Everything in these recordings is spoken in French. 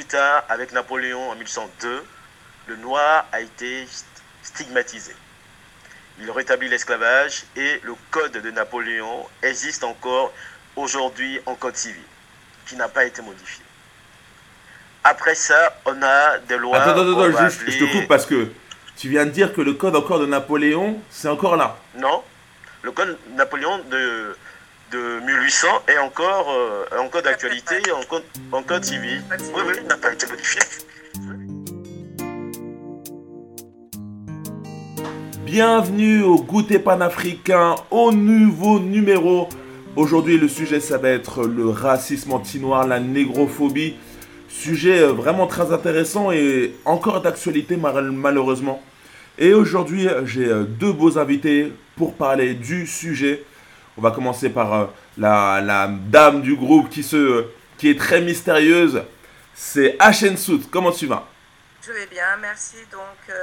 plus tard, avec Napoléon en 1102, le noir a été stigmatisé. Il rétablit l'esclavage et le code de Napoléon existe encore aujourd'hui en code civil, qui n'a pas été modifié. Après ça, on a des lois. Attends, attends, attends, juste, je te coupe parce que tu viens de dire que le code encore de Napoléon, c'est encore là. Non, le code Napoléon de, de 1800 est encore euh, d'actualité, en code, en code civil. Oui, oui, n'a pas été modifié. Bienvenue au goûter panafricain, au nouveau numéro. Aujourd'hui, le sujet, ça va être le racisme anti-noir, la négrophobie. Sujet euh, vraiment très intéressant et encore d'actualité malheureusement. Et aujourd'hui, j'ai euh, deux beaux invités pour parler du sujet. On va commencer par euh, la, dame du groupe qui, se, qui est très mystérieuse. C'est Ashen Sout. Comment tu vas? Je vais bien, merci donc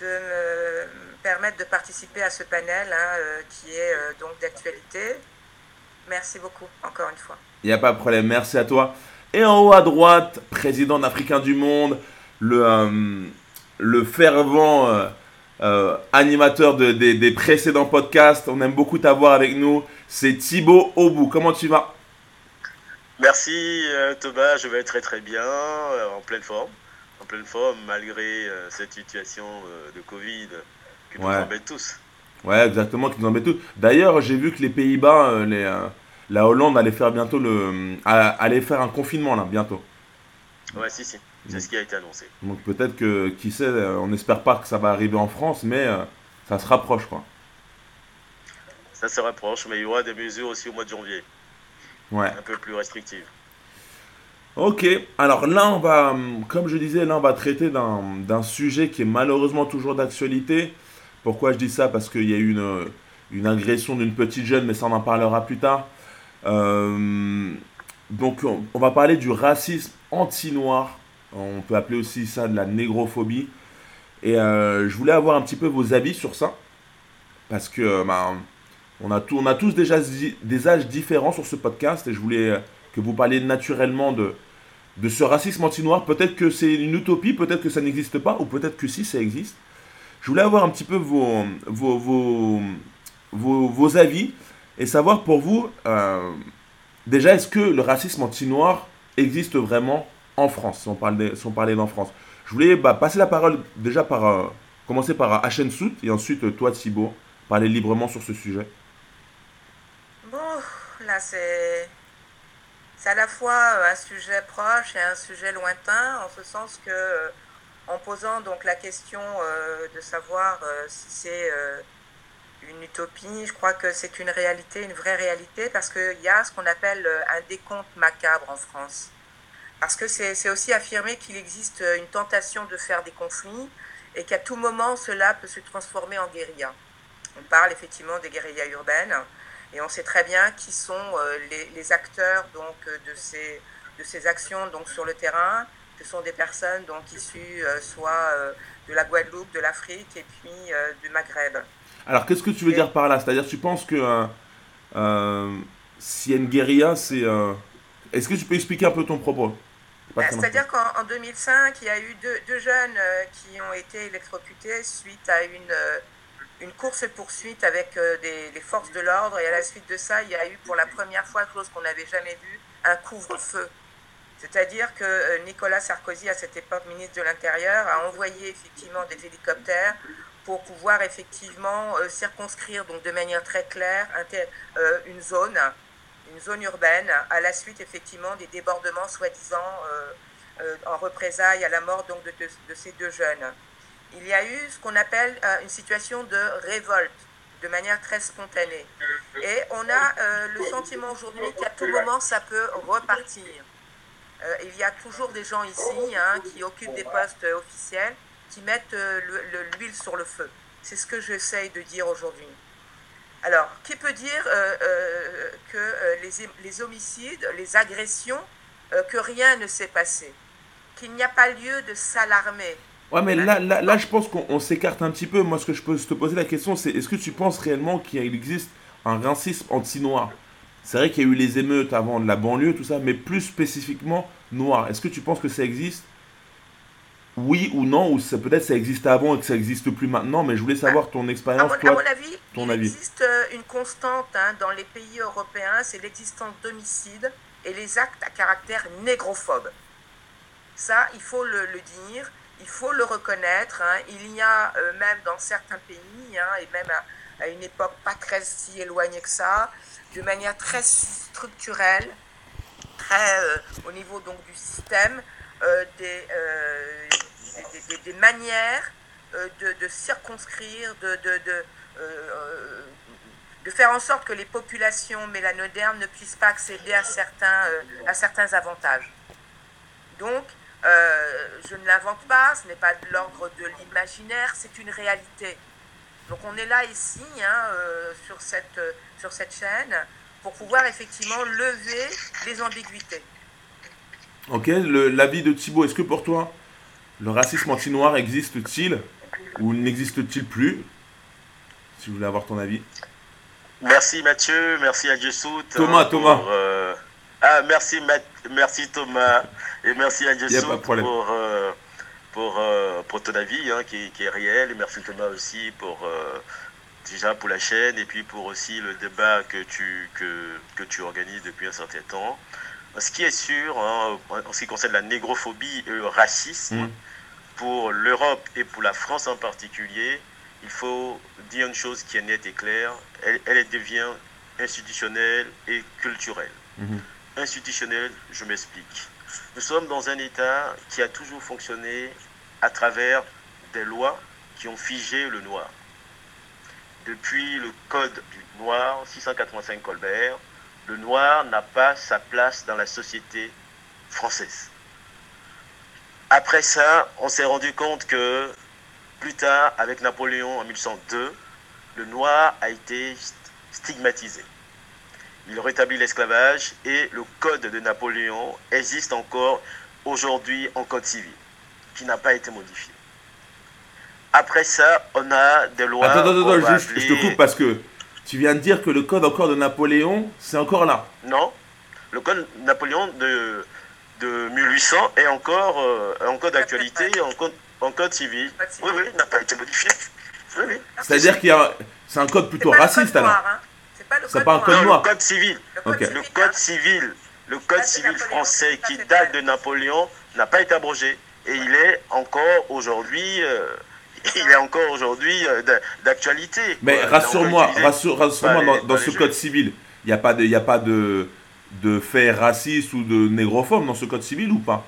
de me permettre de participer à ce panel hein, qui est donc d'actualité. Merci beaucoup, encore une fois. Il n'y a pas de problème, merci à toi. Et en haut à droite, président d'Africain du Monde, le, euh, le fervent euh, euh, animateur de, des précédents podcasts. On aime beaucoup t'avoir avec nous. C'est Thibaut Obou. Comment tu vas? Merci Thomas, je vais très très bien, en pleine forme. En pleine forme, malgré cette situation de Covid qui nous embête tous. Ouais, exactement, qui nous embête tous. D'ailleurs, j'ai vu que les Pays-Bas, les la Hollande allait faire bientôt le, allait faire un confinement là bientôt. Ouais, si, si. C'est ce qui a été annoncé. Donc peut-être que, qui sait, euh, on n'espère pas que ça va arriver en France, mais euh, ça se rapproche quoi. Ça se rapproche, mais il y aura des mesures aussi au mois de janvier. Ouais. Un peu plus restrictives. Ok, alors là on va, comme je disais, là on va traiter d'un sujet qui est malheureusement toujours d'actualité. Pourquoi je dis ça? Parce qu'il y a eu une, une agression d'une petite jeune, mais ça on en parlera plus tard. Euh, donc on, va parler du racisme anti-noir. On peut appeler aussi ça de la négrophobie. Et euh, je voulais avoir un petit peu vos avis sur ça. Parce que euh, bah, on, a on a tous déjà des âges différents sur ce podcast. Et je voulais que vous parliez naturellement de, de ce racisme anti-noir. Peut-être que c'est une utopie, peut-être que ça n'existe pas, ou peut-être que si ça existe. Je voulais avoir un petit peu vos, vos, vos, vos, avis et savoir pour vous, euh, déjà, est-ce que le racisme anti-noir existe vraiment en France, si on, parlait d'en France Je voulais bah, passer la parole déjà par, euh, commencer par Hachem Sout et ensuite toi Thibaut, parler librement sur ce sujet. Bon, là c'est... À la fois euh, un sujet proche et un sujet lointain, en ce sens que, en posant donc la question de savoir si c'est une utopie, je crois que c'est une réalité, une vraie réalité, parce qu'il y a ce qu'on appelle euh, un décompte macabre en France. Parce que c'est aussi affirmer qu'il existe une tentation de faire des conflits et qu'à tout moment, cela peut se transformer en guérilla. On parle effectivement des guérillas urbaines et on sait très bien qui sont euh, les, acteurs donc, de, ces, de ces actions donc, sur le terrain. Ce sont des personnes donc, issues euh, soit de la Guadeloupe, de l'Afrique et puis du Maghreb. Alors, qu'est-ce que tu veux dire par là? C'est-à-dire, tu penses que euh, euh, si y a une guérilla, c'est. Euh, est-ce que tu peux expliquer un peu ton propos? C'est-à-dire qu'en 2005, il y a eu deux, jeunes qui ont été électrocutés suite à une, une course-poursuite avec des, les forces de l'ordre. Et à la suite de ça, il y a eu pour la première fois, chose qu'on n'avait jamais vue, un couvre-feu. C'est-à-dire que Nicolas Sarkozy, à cette époque ministre de l'Intérieur, a envoyé effectivement des hélicoptères pour pouvoir effectivement euh, circonscrire donc de manière très claire euh, une zone, une zone urbaine, à la suite effectivement des débordements soi-disant euh, en représailles à la mort donc de, ces deux jeunes. Il y a eu ce qu'on appelle une situation de révolte de manière très spontanée. Et on a le sentiment aujourd'hui qu'à tout moment, ça peut repartir. il y a toujours des gens ici hein, qui occupent des postes officiels qui mettent euh, l'huile sur le feu. C'est ce que j'essaye de dire aujourd'hui. Alors, qui peut dire euh, euh, que les, les, homicides, les agressions, que rien ne s'est passé? Qu'il n'y a pas lieu de s'alarmer Ouais, mais là, là, là je pense qu'on s'écarte un petit peu. Moi, ce que je peux te poser la question, c'est est-ce que tu penses réellement qu'il existe un racisme anti-noir? C'est vrai qu'il y a eu les émeutes avant de la banlieue, tout ça, mais plus spécifiquement noirs. Est-ce que tu penses que ça existe? Oui ou non, ou peut-être ça existait avant et que ça n'existe plus maintenant, mais je voulais savoir ton expérience. À, mon, avis, il existe euh, une constante hein, dans les pays européens, c'est l'existence d'homicides et les actes à caractère négrophobe. Ça, il faut le, dire, il faut le reconnaître. Hein. Il y a euh, même dans certains pays, hein, et même à, une époque pas très si éloignée que ça, de manière très structurelle, très euh, au niveau donc du système, des, des, manières de, circonscrire, de, de, de faire en sorte que les populations mélanodermes ne puissent pas accéder à certains, euh, à certains avantages. Donc, euh, je ne l'invente pas, ce n'est pas de l'ordre de l'imaginaire, c'est une réalité. Donc on est là ici, hein, euh, sur, cette, sur cette chaîne, pour pouvoir effectivement lever les ambiguïtés. Ok, l'avis de Thibault, est-ce que pour toi, le racisme anti-noir existe-t-il ou n'existe-t-il plus? Si vous voulez avoir ton avis. Merci Mathieu, merci à Jessout. Thomas, Thomas. Euh, ah, merci, merci Thomas et merci à Jessout pour, euh, pour, euh, pour ton avis hein, qui, qui, est réel. Et merci Thomas aussi pour, déjà pour la chaîne et puis pour aussi le débat que tu, que, que tu organises depuis un certain temps. Ce qui est sûr, hein, en ce qui concerne la négrophobie et le racisme, mm. pour l'Europe et pour la France en particulier, il faut dire une chose qui est nette et claire, elle, devient institutionnelle et culturelle. Mhm. Institutionnelle, je m'explique. Nous sommes dans un État qui a toujours fonctionné à travers des lois qui ont figé le noir. Depuis le Code du noir, 685 Colbert, le noir n'a pas sa place dans la société française. Après ça, on s'est rendu compte que plus tard, avec Napoléon en 1102, le noir a été stigmatisé. Il rétablit l'esclavage et le code de Napoléon existe encore aujourd'hui en code civil, qui n'a pas été modifié. Après ça, on a des lois. Attends, attends, attends, je te coupe parce que tu viens de dire que le code encore de Napoléon, c'est encore là. Non, le code de Napoléon de, de 1800 est encore, euh, encore d'actualité, encore en code civil. Oui, oui, n'a pas été modifié. Oui, oui. C'est-à-dire qu'il y a. C'est un code plutôt raciste alors. Hein. C'est pas, le code, pas un code noir. Le code civil. Le code, civil. Le code civil français qui date de Napoléon n'a pas été abrogé. Et il est encore aujourd'hui. Euh, il est encore aujourd'hui euh, d'actualité. Mais rassure-moi, rassure, moi dans, ce code civil, il n'y a pas de, il a pas de, de fait raciste ou de négrophobe dans ce code civil ou pas?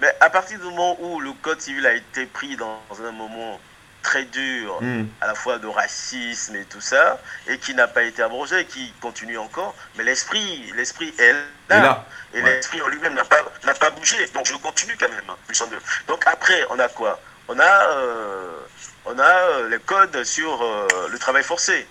Mais à partir du moment où le code civil a été pris dans un moment très dur, hmm. à la fois de racisme et tout ça, et qui n'a pas été abrogé, qui continue encore, mais l'esprit, l'esprit est là. Et l'esprit en lui-même n'a pas, n'a pas bougé. Donc je continue quand même. Hein, Donc après, on a quoi? On a, euh, on a euh, les codes sur euh, le travail forcé.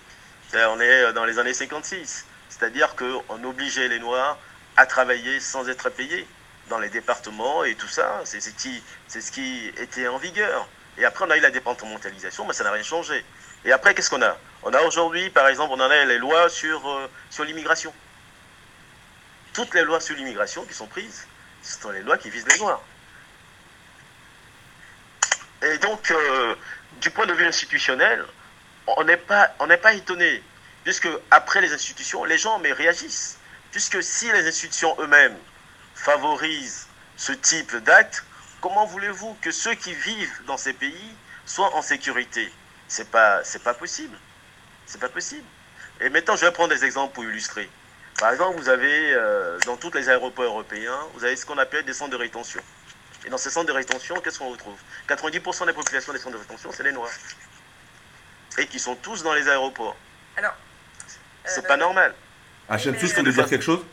on est dans les années 56. C'est-à-dire qu'on obligeait les Noirs à travailler sans être payés dans les départements et tout ça. C'est ce, qui, était en vigueur. Et après, on a eu la départementalisation, mais ça n'a rien changé. Et après, qu'est-ce qu'on a? On a aujourd'hui, par exemple, on en a les lois sur, euh, sur l'immigration. Toutes les lois sur l'immigration qui sont prises, ce sont les lois qui visent les Noirs. Et donc, euh, du point de vue institutionnel, on n'est pas, pas étonné, puisque après les institutions, les gens mais réagissent. Puisque si les institutions eux-mêmes favorise ce type d'actes, comment voulez-vous que ceux qui vivent dans ces pays soient en sécurité? C'est pas, c'est pas possible. C'est pas possible. Et maintenant, je vais prendre des exemples pour illustrer. Par exemple, vous avez euh, dans tous les aéroports européens, vous avez ce qu'on appelle des centres de rétention. Et dans ces centres de rétention, qu'est-ce qu'on retrouve? 90% des populations des centres de rétention, c'est les Noirs. Et qui sont tous dans les aéroports. Alors, c'est pas normal. Hachem tu veux dire quelque chose?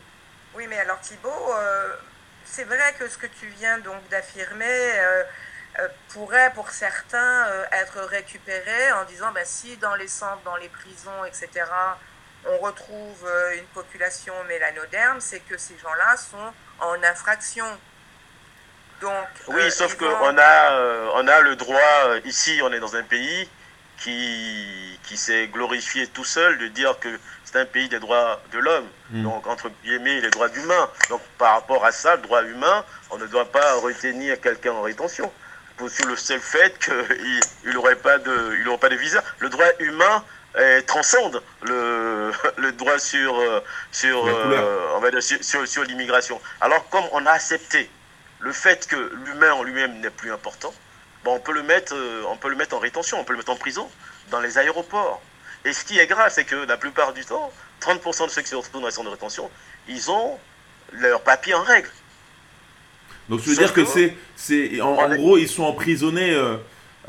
Oui, mais alors Thibault, euh, c'est vrai que ce que tu viens donc d'affirmer euh, euh, pourrait pour certains être récupéré en disant ben, si dans les centres, dans les prisons, etc., on retrouve une population mélanoderme, c'est que ces gens-là sont en infraction. Donc, oui, sauf qu'on a, on a le droit, ici on est dans un pays qui, qui s'est glorifié tout seul de dire que c'est un pays des droits de l'homme. Mm. Donc, entre guillemets, les droits humains. Donc, par rapport à ça, le droit humain, on ne doit pas retenir quelqu'un en rétention. Pour, sur le seul fait qu'il n'aurait pas, de, il aurait pas de visa. Le droit humain eh, transcende le, le droit sur, euh, sur, euh, on va dire sur, sur- sur l'immigration. Alors, comme on a accepté le fait que l'humain en lui-même n'est plus important, bon, on, peut le mettre, euh, on peut le mettre en rétention, on peut le mettre en prison, dans les aéroports. Et ce qui est grave, c'est que la plupart du temps, 30% de ceux qui se retrouvent dans les centres de rétention, ils ont leurs papiers en règle. Donc, tu veux Sauf dire que que- c'est, en, gros, ils sont emprisonnés euh,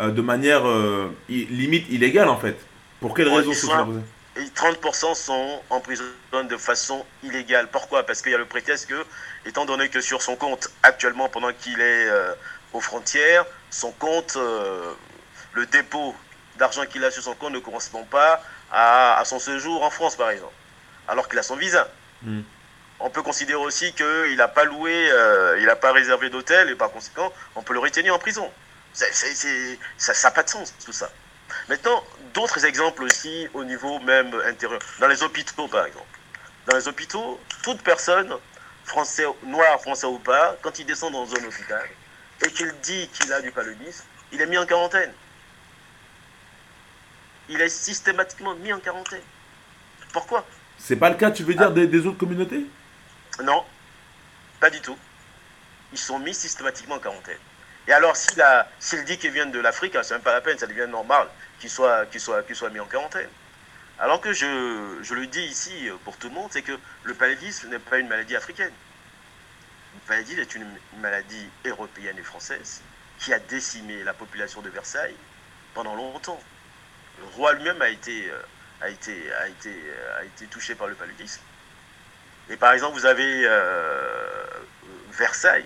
euh, de manière euh, limite illégale en fait. Pour quelle Ouais, raison ils sont-ils sont- emprisonnés Et 30% sont emprisonnés de façon illégale. Pourquoi? Parce qu'il y a le prétexte que, étant donné que sur son compte, actuellement, pendant qu'il est aux frontières, son compte, le dépôt d'argent qu'il a sur son compte ne correspond pas à, à son séjour en France, par exemple, alors qu'il a son visa. Mm. On peut considérer aussi qu'il n'a pas loué, euh, il n'a pas réservé d'hôtel, et par conséquent, on peut le retenir en prison. Ça n'a pas de sens, tout ça. Maintenant, d'autres exemples aussi au niveau même intérieur. Dans les hôpitaux, par exemple. Dans les hôpitaux, toute personne, français, noir, français ou pas, quand il descend dans un hôpital et qu'il dit qu'il a du paludisme, il est mis en quarantaine. Il est systématiquement mis en quarantaine. Pourquoi? C'est pas le cas, tu veux Ah. dire, des, des autres communautés? Non, pas du tout. Ils sont mis systématiquement en quarantaine. Et alors, s'il dit qu'il vient de l'Afrique, hein, c'est même pas la peine, ça devient normal qu'il soit, qu'il soit, qu'il soit mis en quarantaine. Alors que je, je le dis ici euh, pour tout le monde, c'est que le paludisme n'est pas une maladie africaine. Le paludisme est une maladie européenne et française qui a décimé la population de Versailles pendant longtemps. Le roi lui-même a été, euh, a, été, a, été, euh, a été touché par le paludisme. Et par exemple, vous avez euh, Versailles.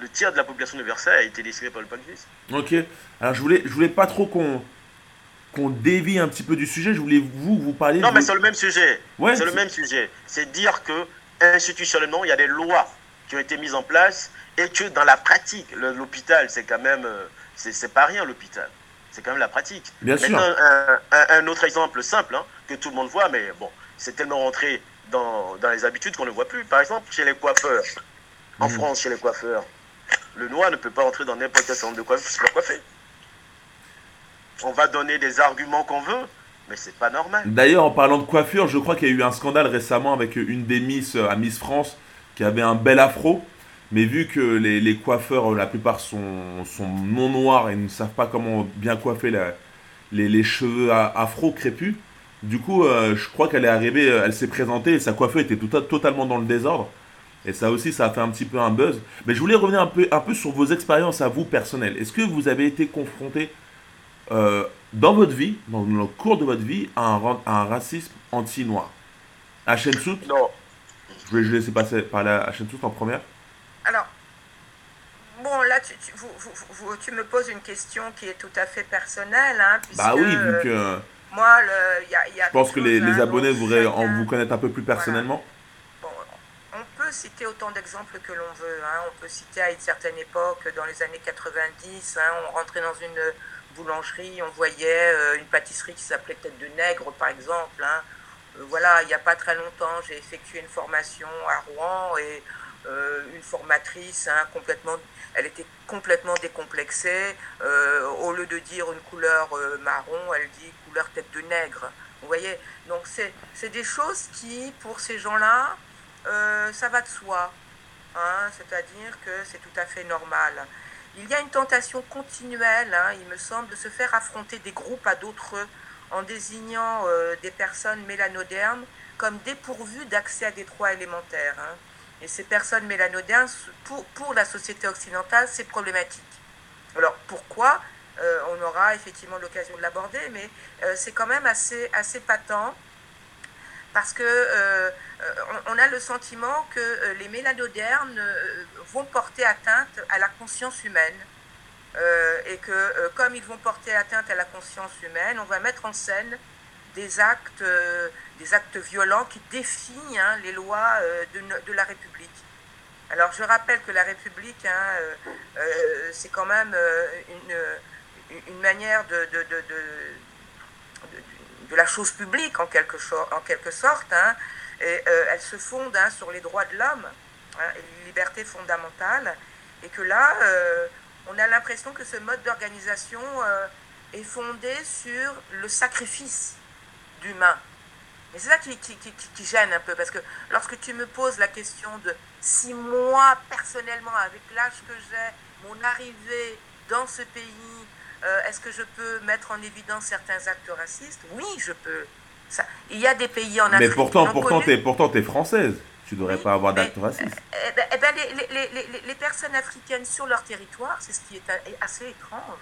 Le tiers de la population de Versailles a été décimé par le paludisme. Ok. Alors je voulais, je voulais pas trop qu'on qu'on dévie un petit peu du sujet. Je voulais vous vous parler. Non, de- mais c'est le même sujet. Ouais, c'est le même sujet. C'est dire que institutionnellement, il y a des lois qui ont été mises en place et que dans la pratique, l'hôpital, c'est quand même, c'est pas rien l'hôpital. C'est quand même la pratique. Bien sûr. Un, un- un autre exemple simple hein, que tout le monde voit, mais bon, c'est tellement rentré dans, dans les habitudes qu'on ne voit plus. Par exemple, chez les coiffeurs, en Mhm. France, chez les coiffeurs, le noir ne peut pas entrer dans n'importe quel salon de coiffure se faire coiffer. On va donner des arguments qu'on veut, mais c'est pas normal. D'ailleurs, en parlant de coiffure, je crois qu'il y a eu un scandale récemment avec une des Miss euh, à Miss France qui avait un bel afro. Mais vu que les, les coiffeurs, la plupart sont, sont non noirs et ne savent pas comment bien coiffer la- les, les cheveux afro crépus, du coup, euh, je crois qu'elle est arrivée, euh, elle s'est présentée et sa coiffure était tout- totalement dans le désordre. Et ça aussi, ça a fait un petit peu un buzz. Mais je voulais revenir un peu, un peu sur vos expériences à vous personnelles. Est-ce que vous avez été confronté euh, dans votre vie, dans le cours de votre vie, à un, à un racisme anti-noir? À Sout, Non, je vais je vais laisser passer parler à Sout en première. Alors, bon, là, tu, tu- vous- vous- vous- tu me poses une question qui est tout à fait personnelle. Hein, puisque, Bah oui, vu que euh, Moi, le- il y a, il y a je pense que les, hein, abonnés voudraient en vous connaître un peu plus personnellement. Bon, on peut citer autant d'exemples que l'on veut. hein. On peut citer à une certaine époque, dans les années 90, hein, on rentrait dans une boulangerie, on voyait euh, une pâtisserie qui s'appelait Tête de Nègre, par exemple. hein. Euh, voilà, il n'y a pas très longtemps, j'ai effectué une formation à Rouen et euh, une formatrice hein, complètement, elle était complètement décomplexée. Euh, au lieu de dire une couleur euh, marron, elle dit couleur tête de nègre. Vous voyez? Donc c'est des choses qui, pour ces gens-là, ça va de soi. hein, C'est-à-dire que c'est tout à fait normal. Il y a une tentation continuelle, hein, il me semble, de se faire affronter des groupes à d'autres en désignant des personnes mélanodermes comme dépourvues d'accès à des droits élémentaires. Et ces personnes mélanodermes, pour, pour la société occidentale, c'est problématique. Alors pourquoi Euh, On aura effectivement l'occasion de l'aborder, mais euh, c'est quand même assez, assez patent parce que euh, on, a le sentiment que les mélanodermes euh, vont porter atteinte à la conscience humaine. Et que comme ils vont porter atteinte à la conscience humaine, on va mettre en scène des actes, euh, des actes violents qui défient hein, les lois euh, de, la République. Alors je rappelle que la République, hein, euh, c'est quand même une, manière de, la chose publique en quelque, sorte. Hein, et elle se fonde sur les droits de l'homme hein, et les libertés fondamentales. Et que là, on a l'impression que ce mode d'organisation est fondé sur le sacrifice d'humains. Et c'est ça qui, qui, gêne un peu, parce que lorsque tu me poses la question de si moi, personnellement, avec l'âge que j'ai, mon arrivée dans ce pays, euh, est-ce que je peux mettre en évidence certains actes racistes? Oui, je peux. Ça, il y a des pays en Afrique. Mais pourtant, pourtant, tu es, pourtant es française. Tu ne devrais pas avoir d'actes racistes. Eh ben, eh ben les, les, les, les, personnes africaines sur leur territoire, c'est ce qui est assez étrange,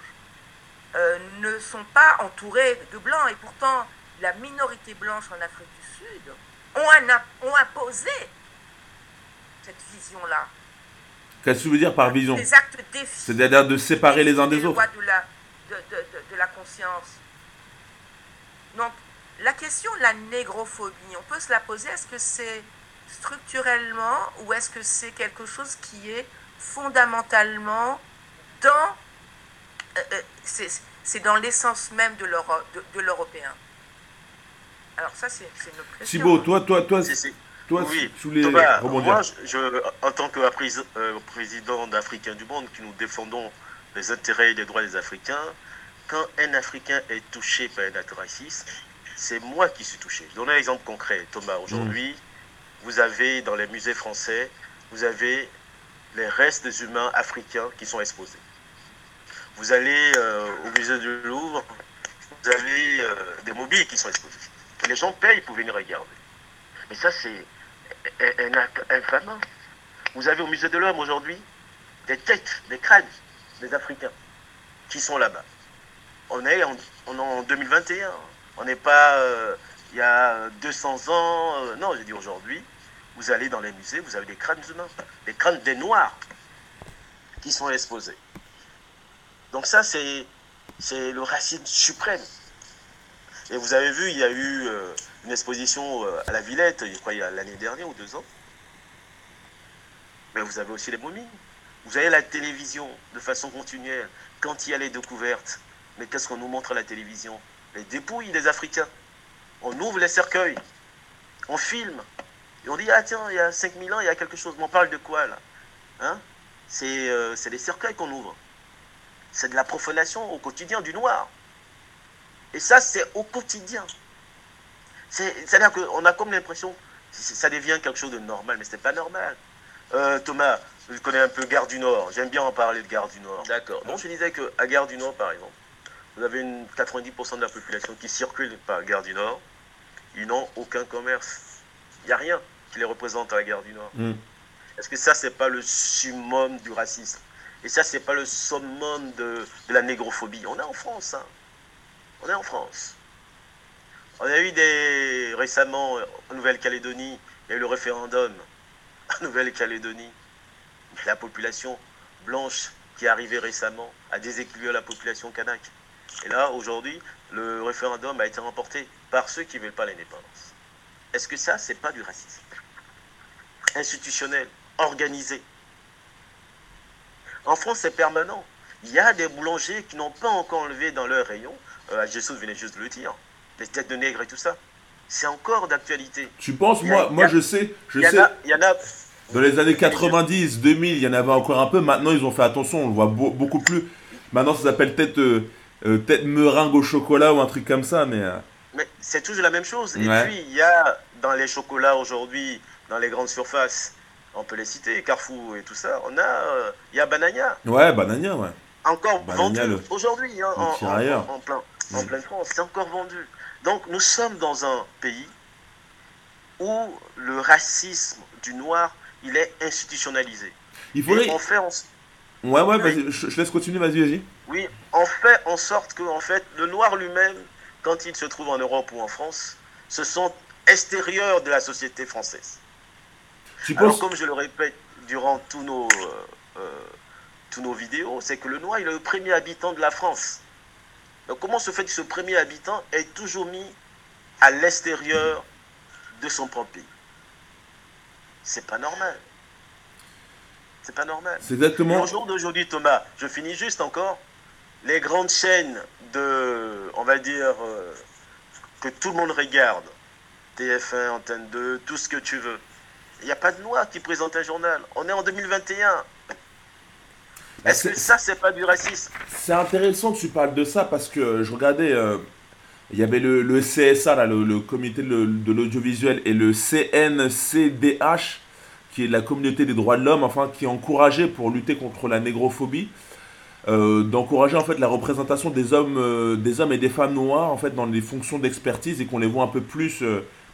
euh, ne sont pas entourées de blancs. Et pourtant, la minorité blanche en Afrique du Sud ont, ont imposé cette vision-là. Qu'est-ce que tu veux dire par vision? Des actes C'est-à-dire de séparer les uns des autres. De la, de, de, de la conscience. Donc, la question de la négrophobie, on peut se la poser, est-ce que c'est structurellement ou est-ce que c'est quelque chose qui est fondamentalement dans... Euh, euh, c'est dans l'essence même de l'Européen? Alors ça, c'est une question. Thibaut, toi, toi, toi, toi, oui. sous les Thomas, moi, je, en tant que euh, président d'Africains du monde, qui nous défendons les intérêts et les droits des Africains, quand un Africain est touché par un acte raciste, c'est moi qui suis touché. Je donne un exemple concret, Thomas. Aujourd'hui, mm. vous avez dans les musées français, vous avez les restes des humains africains qui sont exposés. Vous allez euh, au musée du Louvre, vous avez euh, des mobiles qui sont exposés. Les gens payent pour venir regarder. Mais ça, c'est un acte. Vous avez au musée de l'homme aujourd'hui des têtes, des crânes des Africains qui sont là-bas. On est en, en 2021. On n'est pas euh, il y a 200 ans. Euh, non, j'ai dit aujourd'hui. Vous allez dans les musées, vous avez des crânes humains, des crânes des Noirs qui sont exposés. Donc ça, c'est le racisme suprême. Et vous avez vu, il y a eu euh, une exposition euh, à la Villette, je crois, il y a l'année dernière ou deux ans. Mais vous avez aussi les momies. Vous avez la télévision de façon continuelle. Quand il y a les découvertes, mais qu'est-ce qu'on nous montre à la télévision? Les dépouilles des Africains. On ouvre les cercueils. On filme. Et on dit, ah tiens, il y a 5000 ans, il y a quelque chose. Mais on parle de quoi là? Hein? C'est euh, des cercueils qu'on ouvre. C'est de la profanation au quotidien du noir. Et ça, c'est au quotidien. C'est-à-dire qu'on a comme l'impression que ça devient quelque chose de normal, mais ce n'est pas normal. Euh, Thomas, je connais un peu Gare du Nord. J'aime bien en parler de Gare du Nord. D'accord. Donc je disais qu'à Gare du Nord, par exemple, vous avez une 90% de la population qui circule par Gare du Nord. Ils n'ont aucun commerce. Il n'y a rien qui les représente à la Gare du Nord. Hmm. Est-ce que ça, c'est pas le summum du racisme? Et ça, c'est pas le summum de, de, la négrophobie? On est en France. Hein. On est en France. On a eu des récemment en Nouvelle-Calédonie, il y a eu le référendum en Nouvelle-Calédonie. La population blanche qui est arrivée récemment a déséquilibré la population kanak. Et là, aujourd'hui, le référendum a été remporté par ceux qui ne veulent pas l'indépendance. Est-ce que ça, c'est pas du racisme Institutionnel, organisé? En France, c'est permanent. Il y a des boulangers qui n'ont pas encore enlevé dans leur rayon euh, Jésus venait juste de le dire, les têtes de nègres et tout ça. C'est encore d'actualité. Tu penses, moi, moi je sais, je sais. Il y en a. Dans les années 90, 2000, il y en avait encore un peu. Maintenant, ils ont fait attention, on le voit beaucoup plus. Maintenant, ça s'appelle tête, euh, euh, tête meringue au chocolat ou un truc comme ça, mais. Euh. Mais c'est toujours la même chose. Et puis, il y a dans les chocolats aujourd'hui, dans les grandes surfaces, on peut les citer, Carrefour et tout ça, on a. Il y a Banania. Ouais, Banania, ouais. Encore vendu aujourd'hui, hein, en, en, plein en pleine France, c'est encore vendu. Donc nous sommes dans un pays où le racisme du noir, il est institutionnalisé. Il faudrait... on fait Ouais, ouais, vas-y, je, laisse continuer, vas-y, vas-y. Oui, on fait en sorte que, en fait, le noir lui-même, quand il se trouve en Europe ou en France, se sent extérieur de la société française. Alors, comme je le répète durant tous nos, euh, euh, tous nos vidéos, c'est que le noir, il est le premier habitant de la France. Donc comment se fait que ce premier habitant est toujours mis à l'extérieur de son propre pays? C'est pas normal. C'est pas normal. C'est exactement. au jour d'aujourd'hui, Thomas, je finis juste encore. Les grandes chaînes de, on va dire, euh, que tout le monde regarde. TF1, Antenne 2, tout ce que tu veux. Il n'y a pas de noir qui présente un journal. On est en 2021. Est-ce que ça, c'est pas du racisme? C'est intéressant que tu parles de ça parce que je regardais, euh, il y avait le, CSA, là, le, comité de, l'audiovisuel, et le CNCDH, qui est la communauté des droits de l'homme, enfin, qui encourageait pour lutter contre la négrophobie, euh, d'encourager en fait la représentation des hommes, euh, des hommes et des femmes noirs en fait dans les fonctions d'expertise et qu'on les voit un peu plus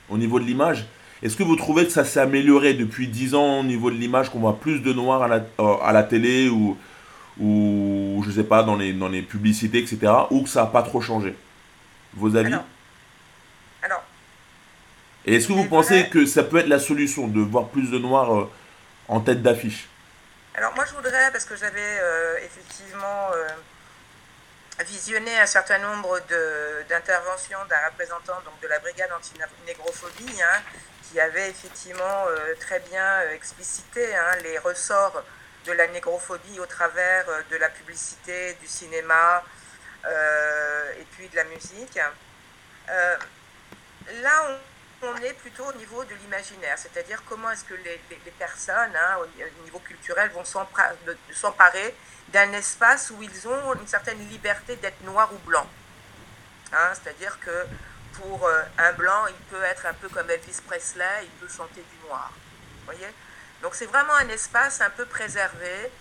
au niveau de l'image. Est-ce que vous trouvez que ça s'est amélioré depuis 10 ans au niveau de l'image, qu'on voit plus de noirs à la, à la télé ou ou je sais pas, dans les, dans les publicités, etc., ou que ça n'a pas trop changé Vos avis Alors. Et est-ce que vous pensez que ça peut être la solution de voir plus de noirs euh, en tête d'affiche? Alors moi je voudrais, parce que j'avais euh, effectivement euh, visionné un certain nombre d'interventions d'un représentant donc, de la brigade anti-négrophobie, hein, qui avait effectivement très bien explicité hein, les ressorts de la négrophobie au travers euh, de la publicité, du cinéma euh, et puis de la musique. Euh, là, on, est plutôt au niveau de l'imaginaire, c'est-à-dire comment est-ce que les, personnes, hein, au, niveau culturel, vont s'emparer d'un espace où ils ont une certaine liberté d'être noir ou blanc. Hein, c'est-à-dire que pour un blanc, il peut être un peu comme Elvis Presley, il peut chanter du noir. voyez? Donc c'est vraiment un espace un peu préservé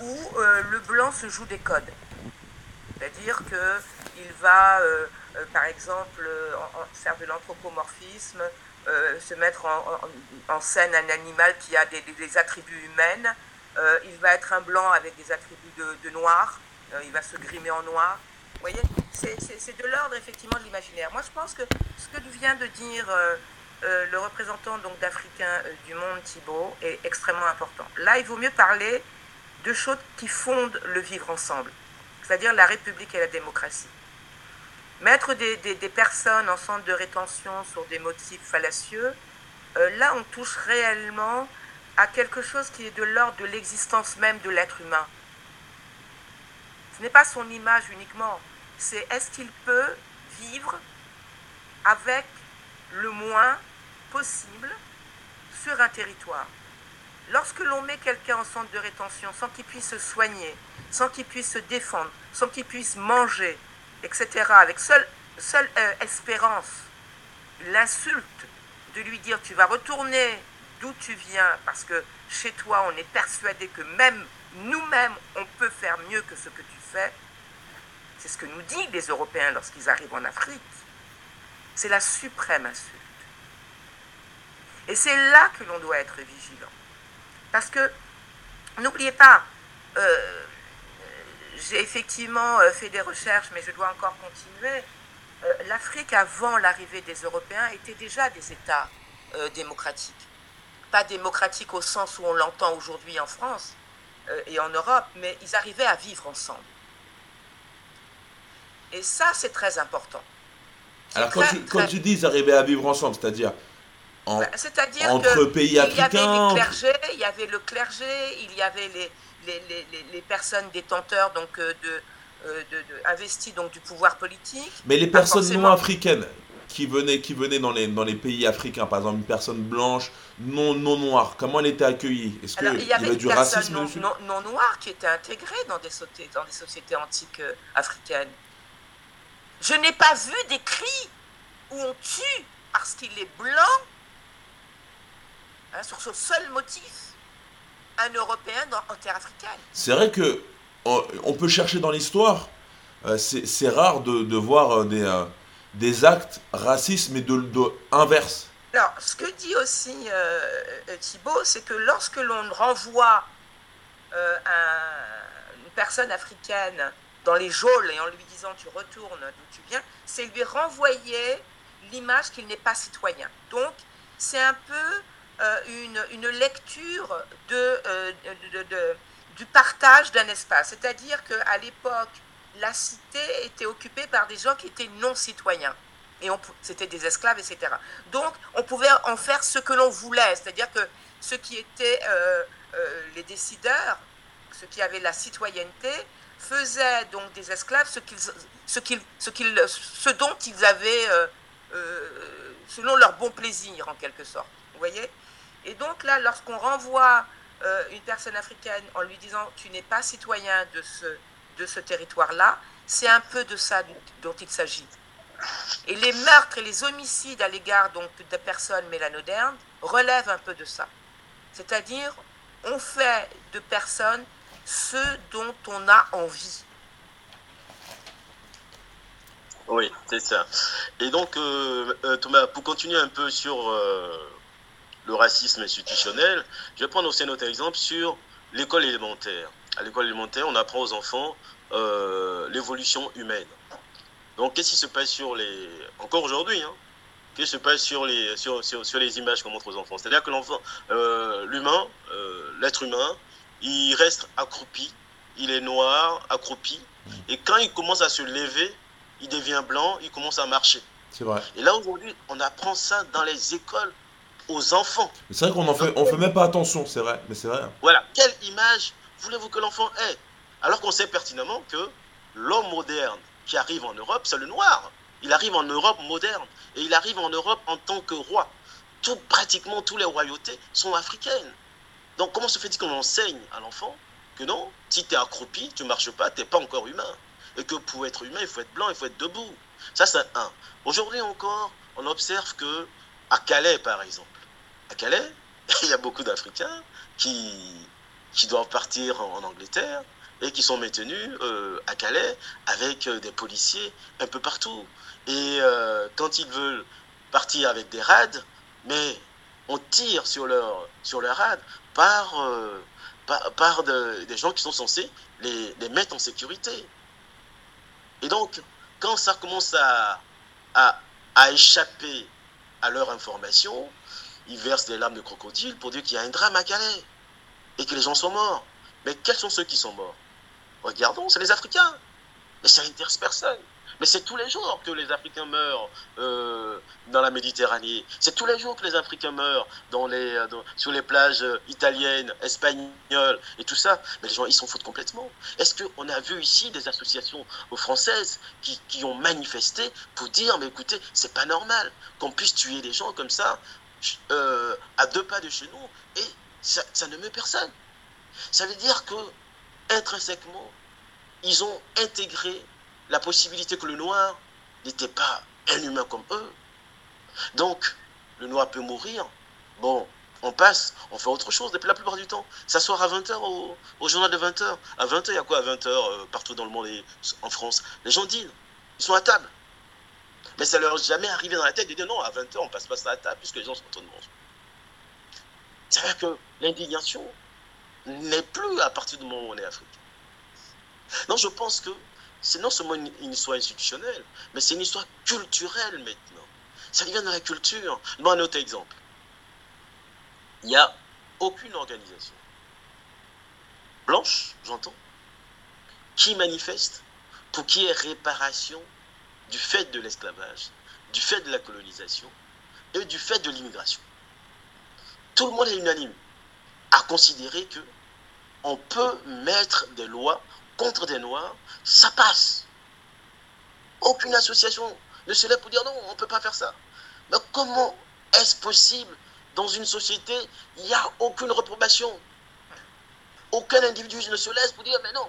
où euh, le blanc se joue des codes. C'est-à-dire qu'il va, euh, euh, par exemple, faire de l'anthropomorphisme, se mettre en, scène un animal qui a des, attributs humains. il va être un blanc avec des attributs de, noir. il va se grimer en noir. Vous voyez, c'est de l'ordre effectivement de l'imaginaire. Moi, je pense que ce que vient de dire euh, le représentant donc d'Africains euh, du monde, Thibault, est extrêmement important. Là, il vaut mieux parler de choses qui fondent le vivre ensemble, c'est-à-dire la République et la démocratie. Mettre des, personnes en centre de rétention sur des motifs fallacieux, euh, là, on touche réellement à quelque chose qui est de l'ordre de l'existence même de l'être humain. Ce n'est pas son image uniquement, c'est est-ce qu'il peut vivre avec le moins possible sur un territoire. Lorsque l'on met quelqu'un en centre de rétention sans qu'il puisse se soigner, sans qu'il puisse se défendre, sans qu'il puisse manger, etc., avec seule, seule euh, espérance, l'insulte de lui dire tu vas retourner d'où tu viens parce que chez toi on est persuadé que même nous-mêmes on peut faire mieux que ce que tu fais, c'est ce que nous disent les Européens lorsqu'ils arrivent en Afrique. C'est la suprême insulte. Et c'est là que l'on doit être vigilant. Parce que, n'oubliez pas, euh, j'ai effectivement euh, fait des recherches, mais je dois encore continuer. Euh, L'Afrique, avant l'arrivée des Européens, était déjà des États démocratiques. Pas démocratiques au sens où on l'entend aujourd'hui en France et en Europe, mais ils arrivaient à vivre ensemble. Et ça, c'est très important. Alors, quand, tu, quand tu dis ils arrivaient à vivre ensemble, c'est-à-dire bah, c'est-à-dire entre pays africains. Il y avait clergés, il y avait le clergé, il y avait les, les, les, les personnes détenteurs donc euh, de, euh, de, de, investis donc du pouvoir politique. Mais les personnes non africaines qui venaient, qui venaient dans, les, dans les pays africains, par exemple une personne blanche, non, non noire, comment elle était accueillie? Est-ce qu'il y, avait du racisme non, non, non noire qui était intégrée dans des, dans des sociétés antiques euh, africaines. Je n'ai pas vu des cris où on tue parce qu'il est blanc Hein, sur ce seul motif, un Européen dans, en terre africaine. C'est vrai que on peut chercher dans l'histoire. Euh, c'est rare de, voir euh, des, euh, des actes racistes, mais de, de inverse. Alors, ce que dit aussi Thibault, c'est que lorsque l'on renvoie une personne africaine dans les geôles et en lui disant tu retournes d'où tu viens, c'est lui renvoyer l'image qu'il n'est pas citoyen. Donc, c'est un peu une, une, lecture euh, de, de, du partage d'un espace. C'est-à-dire qu'à l'époque, la cité était occupée par des gens qui étaient non citoyens. Et c'était des esclaves, etc. Donc, on pouvait en faire ce que l'on voulait. C'est-à-dire que ceux qui étaient euh, les décideurs, ceux qui avaient la citoyenneté, faisaient donc des esclaves ce, qu'ils, ce, qu'ils, ce, qu'ils, ce dont ils avaient selon leur bon plaisir, en quelque sorte. Vous voyez? Et donc là, lorsqu'on renvoie une personne africaine en lui disant tu n'es pas citoyen de ce, de ce territoire-là, c'est un peu de ça dont il s'agit. Et les meurtres et les homicides à l'égard donc des personnes mélanodernes relèvent un peu de ça. C'est-à-dire, on fait de personnes ce dont on a envie. Oui, c'est ça. Et donc, euh, euh, Thomas, pour continuer un peu sur euh, le racisme institutionnel, je vais prendre aussi notre exemple sur l'école élémentaire. À l'école élémentaire, on apprend aux enfants l'évolution humaine. Donc, qu'est-ce qui se passe sur les. Encore aujourd'hui, hein, qu'est-ce qui se passe sur les, sur, sur, les images qu'on montre aux enfants? C'est-à-dire que l'enfant, l'humain, l'être humain, il reste accroupi, il est noir, accroupi, et quand il commence à se lever, il devient blanc, il commence à marcher. C'est vrai. Et là, aujourd'hui, on apprend ça dans les écoles aux enfants. C'est vrai qu'on en fait, on fait même pas attention, c'est vrai, mais c'est vrai. Voilà. Quelle image voulez-vous que l'enfant ait? Alors qu'on sait pertinemment que l'homme moderne qui arrive en Europe, c'est le noir. Il arrive en Europe moderne et il arrive en Europe en tant que roi. Tout, pratiquement toutes les royautés sont africaines. Donc comment se fait-il qu'on enseigne à l'enfant que non, si tu es accroupi, tu ne marches pas, tu n'es pas encore humain et que pour être humain, il faut être blanc, il faut être debout? Ça, c'est un. Aujourd'hui encore, on observe que à Calais, par exemple, à Calais, il y a beaucoup d'Africains qui, doivent partir en, Angleterre et qui sont maintenus euh, à Calais avec euh, des policiers un peu partout. Et euh, quand ils veulent partir avec des raids, mais on tire sur leur, sur leur rad par, des gens qui sont censés les, les mettre en sécurité. Et donc, quand ça commence à, à, échapper à leur information, ils versent des larmes de crocodile pour dire qu'il y a un drame à Calais et que les gens sont morts. Mais quels sont ceux qui sont morts? Regardons, c'est les Africains. Mais ça intéresse personne. Mais c'est tous les jours que les Africains meurent euh, dans la Méditerranée. C'est tous les jours que les Africains meurent euh, sur les plages euh, italiennes, espagnoles et tout ça. Mais les gens, ils s'en foutent complètement. Est-ce qu'on a vu ici des associations françaises qui ont manifesté pour dire, mais écoutez, c'est pas normal qu'on puisse tuer des gens comme ça à deux pas de chez nous et ça, ça ne met personne. Ça veut dire que intrinsèquement, ils ont intégré la possibilité que le noir n'était pas un humain comme eux. Donc, le noir peut mourir. Bon, on passe, on fait autre chose depuis la plupart du temps. S'asseoir à 20h au, journal de 20h. À 20h, il y a quoi à 20h euh, partout dans le monde et en France Les gens dînent, ils sont à table. Mais ça leur est jamais arrivé dans la tête de dire non, à 20h, on passe pas ça à table puisque les gens sont en train de manger. C'est-à-dire que l'indignation n'est plus à partir du moment où on est africain. Non, je pense que c'est non seulement une, histoire institutionnelle, mais c'est une histoire culturelle maintenant. Ça vient de la culture. Moi, un autre exemple. Il n'y a aucune organisation blanche, j'entends, qui manifeste pour qu'il y ait réparation du fait de l'esclavage, du fait de la colonisation et du fait de l'immigration. Tout le monde est unanime à considérer que on peut mettre des lois contre des Noirs, ça passe. Aucune association ne se lève pour dire non, on ne peut pas faire ça. Mais comment est-ce possible dans une société, il n'y a aucune reprobation Aucun individu ne se laisse pour dire mais non.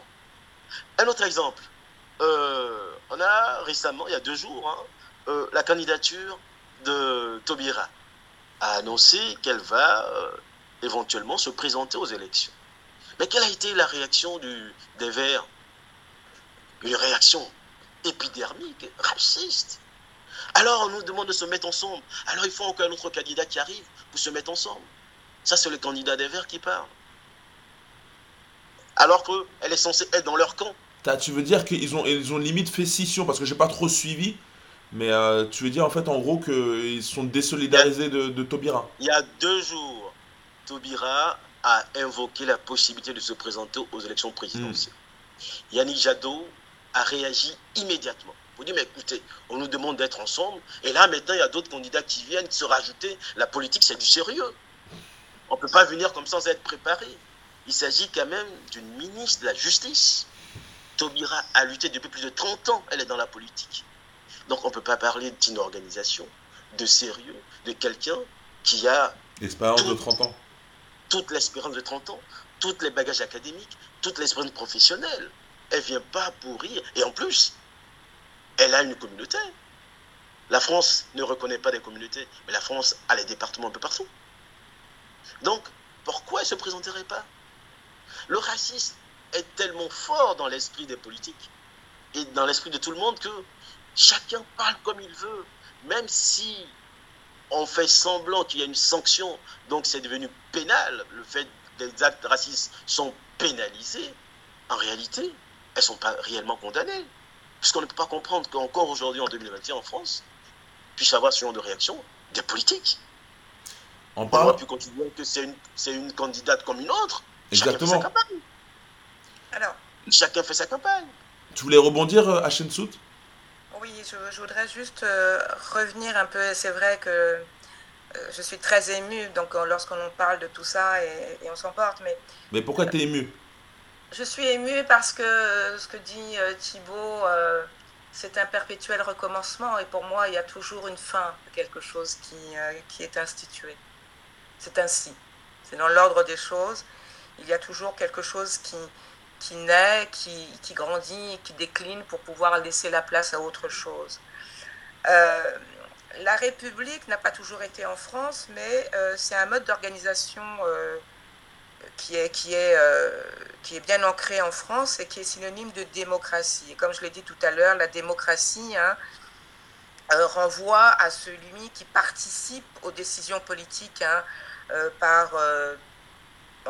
Un autre exemple. Euh, on a récemment, il y a deux jours, hein, euh, la candidature de Tobira a annoncé qu'elle va euh, éventuellement se présenter aux élections. Mais quelle a été la réaction des Verts? Une réaction épidermique, raciste. Alors on nous demande de se mettre ensemble. Alors il faut encore un autre candidat qui arrive pour se mettre ensemble. Ça, c'est le candidat des Verts qui parle. Alors qu'elle est censée être dans leur camp. Tu veux dire qu'ils ont, ils ont limite fait scission, parce que j'ai pas trop suivi, mais euh, tu veux dire en fait en gros qu'ils sont désolidarisés de, de Tobira Il y a deux jours, Tobira a invoqué la possibilité de se présenter aux élections présidentielles. Hmm. Yannick Jadot a réagi immédiatement. Vous dire, mais écoutez, on nous demande d'être ensemble, et là maintenant il y a d'autres candidats qui viennent se rajouter. La politique, c'est du sérieux. On ne peut pas venir comme ça sans être préparé. Il s'agit quand même d'une ministre de la Justice. Tobira a lutté depuis plus de 30 ans, elle est dans la politique. Donc on ne peut pas parler d'une organisation, de sérieux, de quelqu'un qui a... L'expérience de 30 ans. Toute l'expérience de 30 ans, tous les bagages académiques, toute l'expérience professionnelle. Elle vient pas pourrir. Et en plus, elle a une communauté. La France ne reconnaît pas des communautés, mais la France a les départements un peu partout. Donc, pourquoi elle ne se présenterait pas? Le racisme est tellement fort dans l'esprit des politiques et dans l'esprit de tout le monde que chacun parle comme il veut, même si on fait semblant qu'il y a une sanction, donc c'est devenu pénal, le fait les actes racistes sont pénalisés, en réalité, elles ne sont pas réellement condamnées. Puisqu'on ne peut pas comprendre qu'encore aujourd'hui, en 2021, en France, puisse avoir ce genre de réaction des politiques. On parle. On considérer que c'est une, une, candidate comme une autre. Exactement. Chacun fait sa campagne. Alors. Chacun fait sa campagne. Tu voulais rebondir, à euh, Sout Oui, je, voudrais juste euh, revenir un peu. C'est vrai que euh, je suis très émue donc, lorsqu'on parle de tout ça et, on s'emporte. Mais, mais pourquoi tu es émue? Je suis émue parce que ce que dit Thibault, c'est un perpétuel recommencement et pour moi, il y a toujours une fin de quelque chose qui, qui est institué. C'est ainsi. C'est dans l'ordre des choses. Il y a toujours quelque chose qui, qui naît, qui, qui, grandit, qui décline pour pouvoir laisser la place à autre chose. Euh, la République n'a pas toujours été en France, mais euh, c'est un mode d'organisation euh, qui, est, qui, est, qui est bien ancré en France et qui est synonyme de démocratie. Et comme je l'ai dit tout à l'heure, la démocratie hein, renvoie à celui qui participe aux décisions politiques hein, par,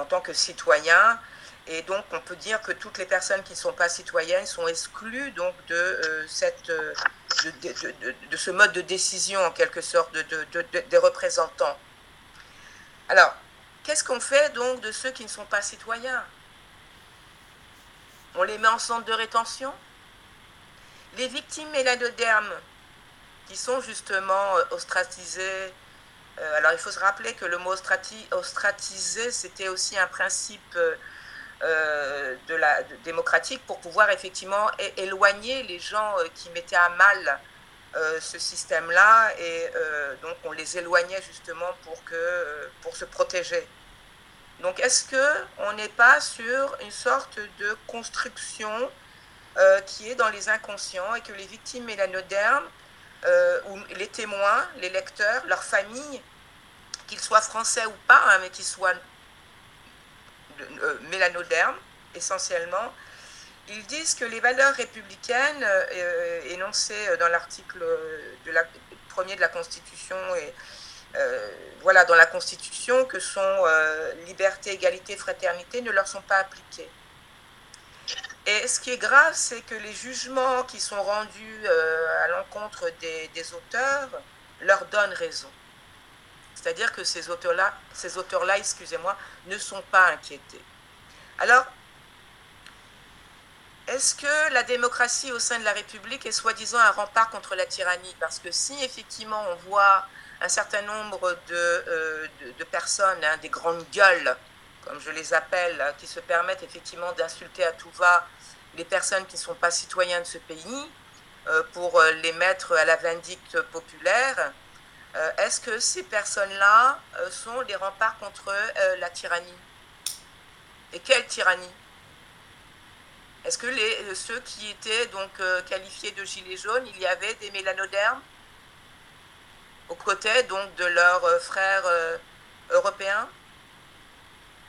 en tant que citoyen, et donc, on peut dire que toutes les personnes qui ne sont pas citoyennes sont exclues donc de, euh, cette, euh, de, ce mode de décision, en quelque sorte, des représentants. Alors, qu'est-ce qu'on fait donc de ceux qui ne sont pas citoyens? On les met en centre de rétention? Les victimes mélanodermes, qui sont justement euh, alors il faut se rappeler que le mot ostratisé, c'était aussi un principe euh, de la démocratique pour pouvoir effectivement éloigner les gens euh, qui mettaient à mal ce système-là et donc on les éloignait justement pour, que, pour se protéger. Donc est-ce qu'on n'est pas sur une sorte de construction qui est dans les inconscients et que les victimes mélanodermes ou les témoins, les lecteurs, leurs familles, qu'ils soient français ou pas, hein, mais qu'ils soient euh, mélanoderme, essentiellement, ils disent que les valeurs républicaines euh, énoncées dans l'article premier de la Constitution et euh, voilà dans la Constitution que sont liberté, égalité, fraternité ne leur sont pas appliquées. Et ce qui est grave, c'est que les jugements qui sont rendus à l'encontre des, auteurs leur donnent raison. C'est-à-dire que ces auteurs-là, excusez-moi, ne sont pas inquiétés. Alors, est-ce que la démocratie au sein de la République est soi-disant un rempart contre la tyrannie? Parce que si effectivement on voit un certain nombre de, euh, personnes, hein, des grandes gueules, comme je les appelle, qui se permettent effectivement d'insulter à tout va les personnes qui ne sont pas citoyens de ce pays, euh, pour euh, les mettre à la vindicte populaire, euh, est-ce que ces personnes-là sont les remparts contre la tyrannie? Et quelle tyrannie? Est-ce que les, ceux qui étaient donc qualifiés de gilets jaunes, il y avait des mélanodermes aux côtés donc de leurs frères européens?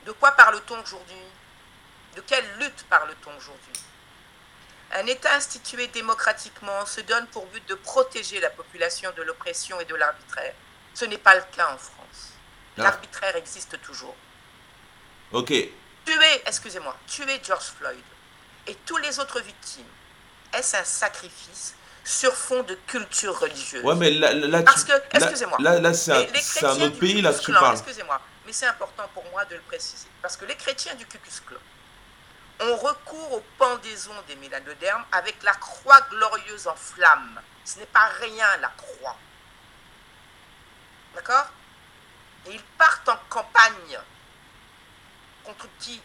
De quoi parle-t-on aujourd'hui? De quelle lutte parle-t-on aujourd'hui? Un État institué démocratiquement se donne pour but de protéger la population de l'oppression et de l'arbitraire. Ce n'est pas le cas en France. Ah. L'arbitraire existe toujours. Ok. Tuer, excusez-moi, tuer George Floyd et tous les autres victimes, est-ce un sacrifice sur fond de culture religieuse? Ouais, mais là, là Parce que, excusez-moi, là, là c'est un, un, autre pays, là, que tu parles. Excusez-moi, mais c'est important pour moi de le préciser. Parce que les chrétiens du Ku Klux Klan, on recourt aux pendaisons des mélanodermes avec la croix glorieuse en flamme. Ce n'est pas rien la croix. D'accord? Et ils partent en campagne. Contre qui?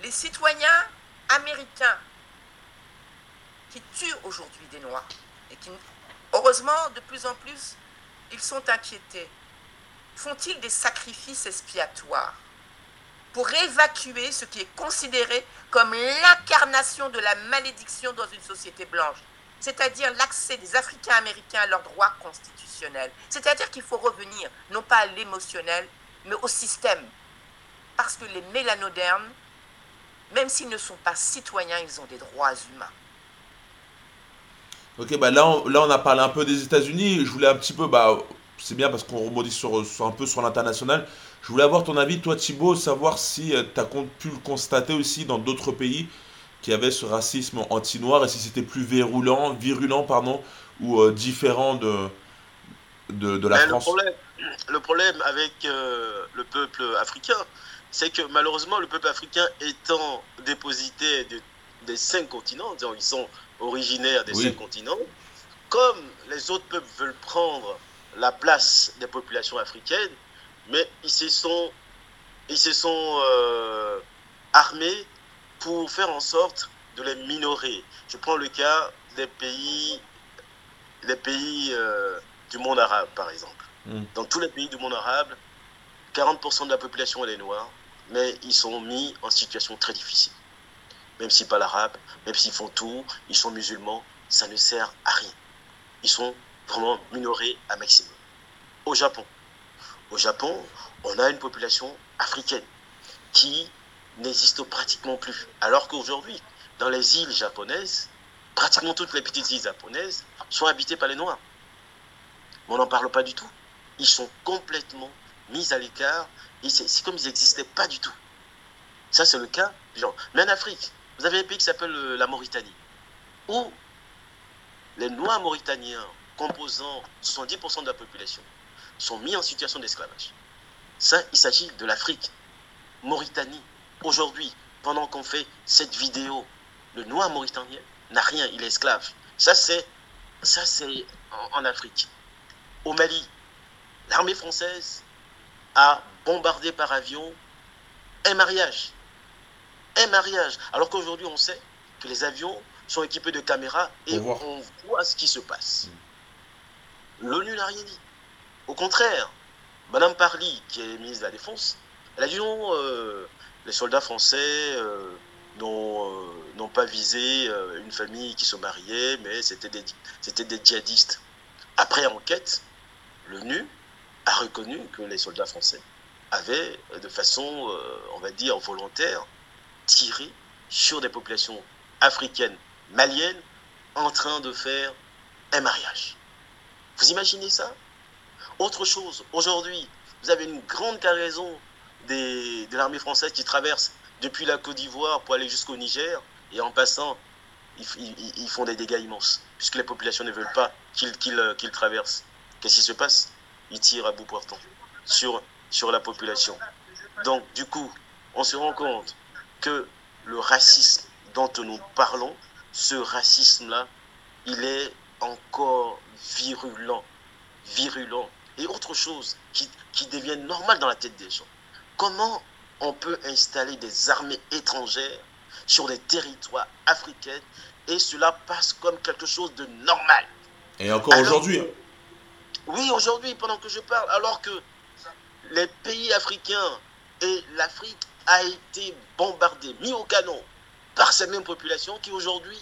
Les citoyens américains. qui tuent aujourd'hui des Noirs. Et qui, heureusement, de plus en plus, ils sont inquiétés. Font-ils des sacrifices expiatoires pour évacuer ce qui est considéré comme l'incarnation de la malédiction dans une société blanche, c'est-à-dire l'accès des Africains américains à leurs droits constitutionnels? C'est-à-dire qu'il faut revenir non pas à l'émotionnel, mais au système. Parce que les mélanodermes, même s'ils ne sont pas citoyens, ils ont des droits humains. Ok, bah là on, a parlé un peu des États-Unis. Je voulais un petit peu, bah c'est bien parce qu'on rebondit sur, sur, un peu sur l'international. Je voulais avoir ton avis, toi Thibaut, savoir si euh, tu as pu le constater aussi dans d'autres pays qui avaient ce racisme anti-noir et si c'était plus virulent, virulent pardon, ou euh, différent de, de, la France. Le problème, le problème avec euh, le peuple africain, c'est que malheureusement, le peuple africain étant déposité des cinq continents, ils sont originaires des cinq continents, comme les autres peuples veulent prendre la place des populations africaines, mais ils se sont, ils se sont euh, armés pour faire en sorte de les minorer. Je prends le cas des pays, des pays euh, du monde arabe, par exemple. Hmm. Dans tous les pays du monde arabe, 40% de la population est noire, mais ils sont mis en situation très difficile. Même si pas l'arabe, même s'ils font tout, ils sont musulmans, ça ne sert à rien. Ils sont vraiment minorés à maximum. Au Japon, au Japon, on a une population africaine qui n'existe pratiquement plus. Alors qu'aujourd'hui, dans les îles japonaises, pratiquement toutes les petites îles japonaises sont habitées par les Noirs. on n'en parle pas du tout. Ils sont complètement mis à l'écart. C'est comme ils n'existaient pas du tout. Ça, c'est le cas. Mais en Afrique, vous avez un pays qui s'appelle euh, la Mauritanie, où les Noirs mauritaniens, composant 70% de la population, sont mis en situation d'esclavage. Ça, il s'agit de l'Afrique. Mauritanie, aujourd'hui, pendant qu'on fait cette vidéo, le noir mauritanien n'a rien, il est esclave. Ça, c'est, ça, c'est en, Afrique. Au Mali, l'armée française a bombardé par avion un mariage. Un mariage. Alors qu'aujourd'hui, on sait que les avions sont équipés de caméras et on voit ce qui se passe. L'ONU n'a rien dit. Au contraire, Madame Parly, qui est ministre de la Défense, elle a dit non, euh, les soldats français euh, euh, n'ont pas visé une famille qui se mariait, mais c'était des, des djihadistes. Après enquête, l'ONU a reconnu que les soldats français avaient, de façon, on va dire, volontaire, tiré sur des populations africaines, maliennes, en train de faire un mariage. Vous imaginez ça? Autre chose, aujourd'hui, vous avez une grande cargaison des, de l'armée française qui traverse depuis la Côte d'Ivoire pour aller jusqu'au Niger, et en passant, ils, font des dégâts immenses, puisque les populations ne veulent pas qu'ils traversent. Qu'est-ce qui se passe? Ils tirent à bout portant sur, sur la population. Donc, du coup, on se rend compte que le racisme dont nous parlons, ce racisme-là, il est encore virulent, virulent et autre chose qui, qui deviennent normales dans la tête des gens. Comment on peut installer des armées étrangères sur des territoires africains et cela passe comme quelque chose de normal? Et encore aujourd'hui. Hein. Oui, aujourd'hui, pendant que je parle, alors que les pays africains et l'Afrique a été bombardés, mis au canon par ces mêmes populations qui aujourd'hui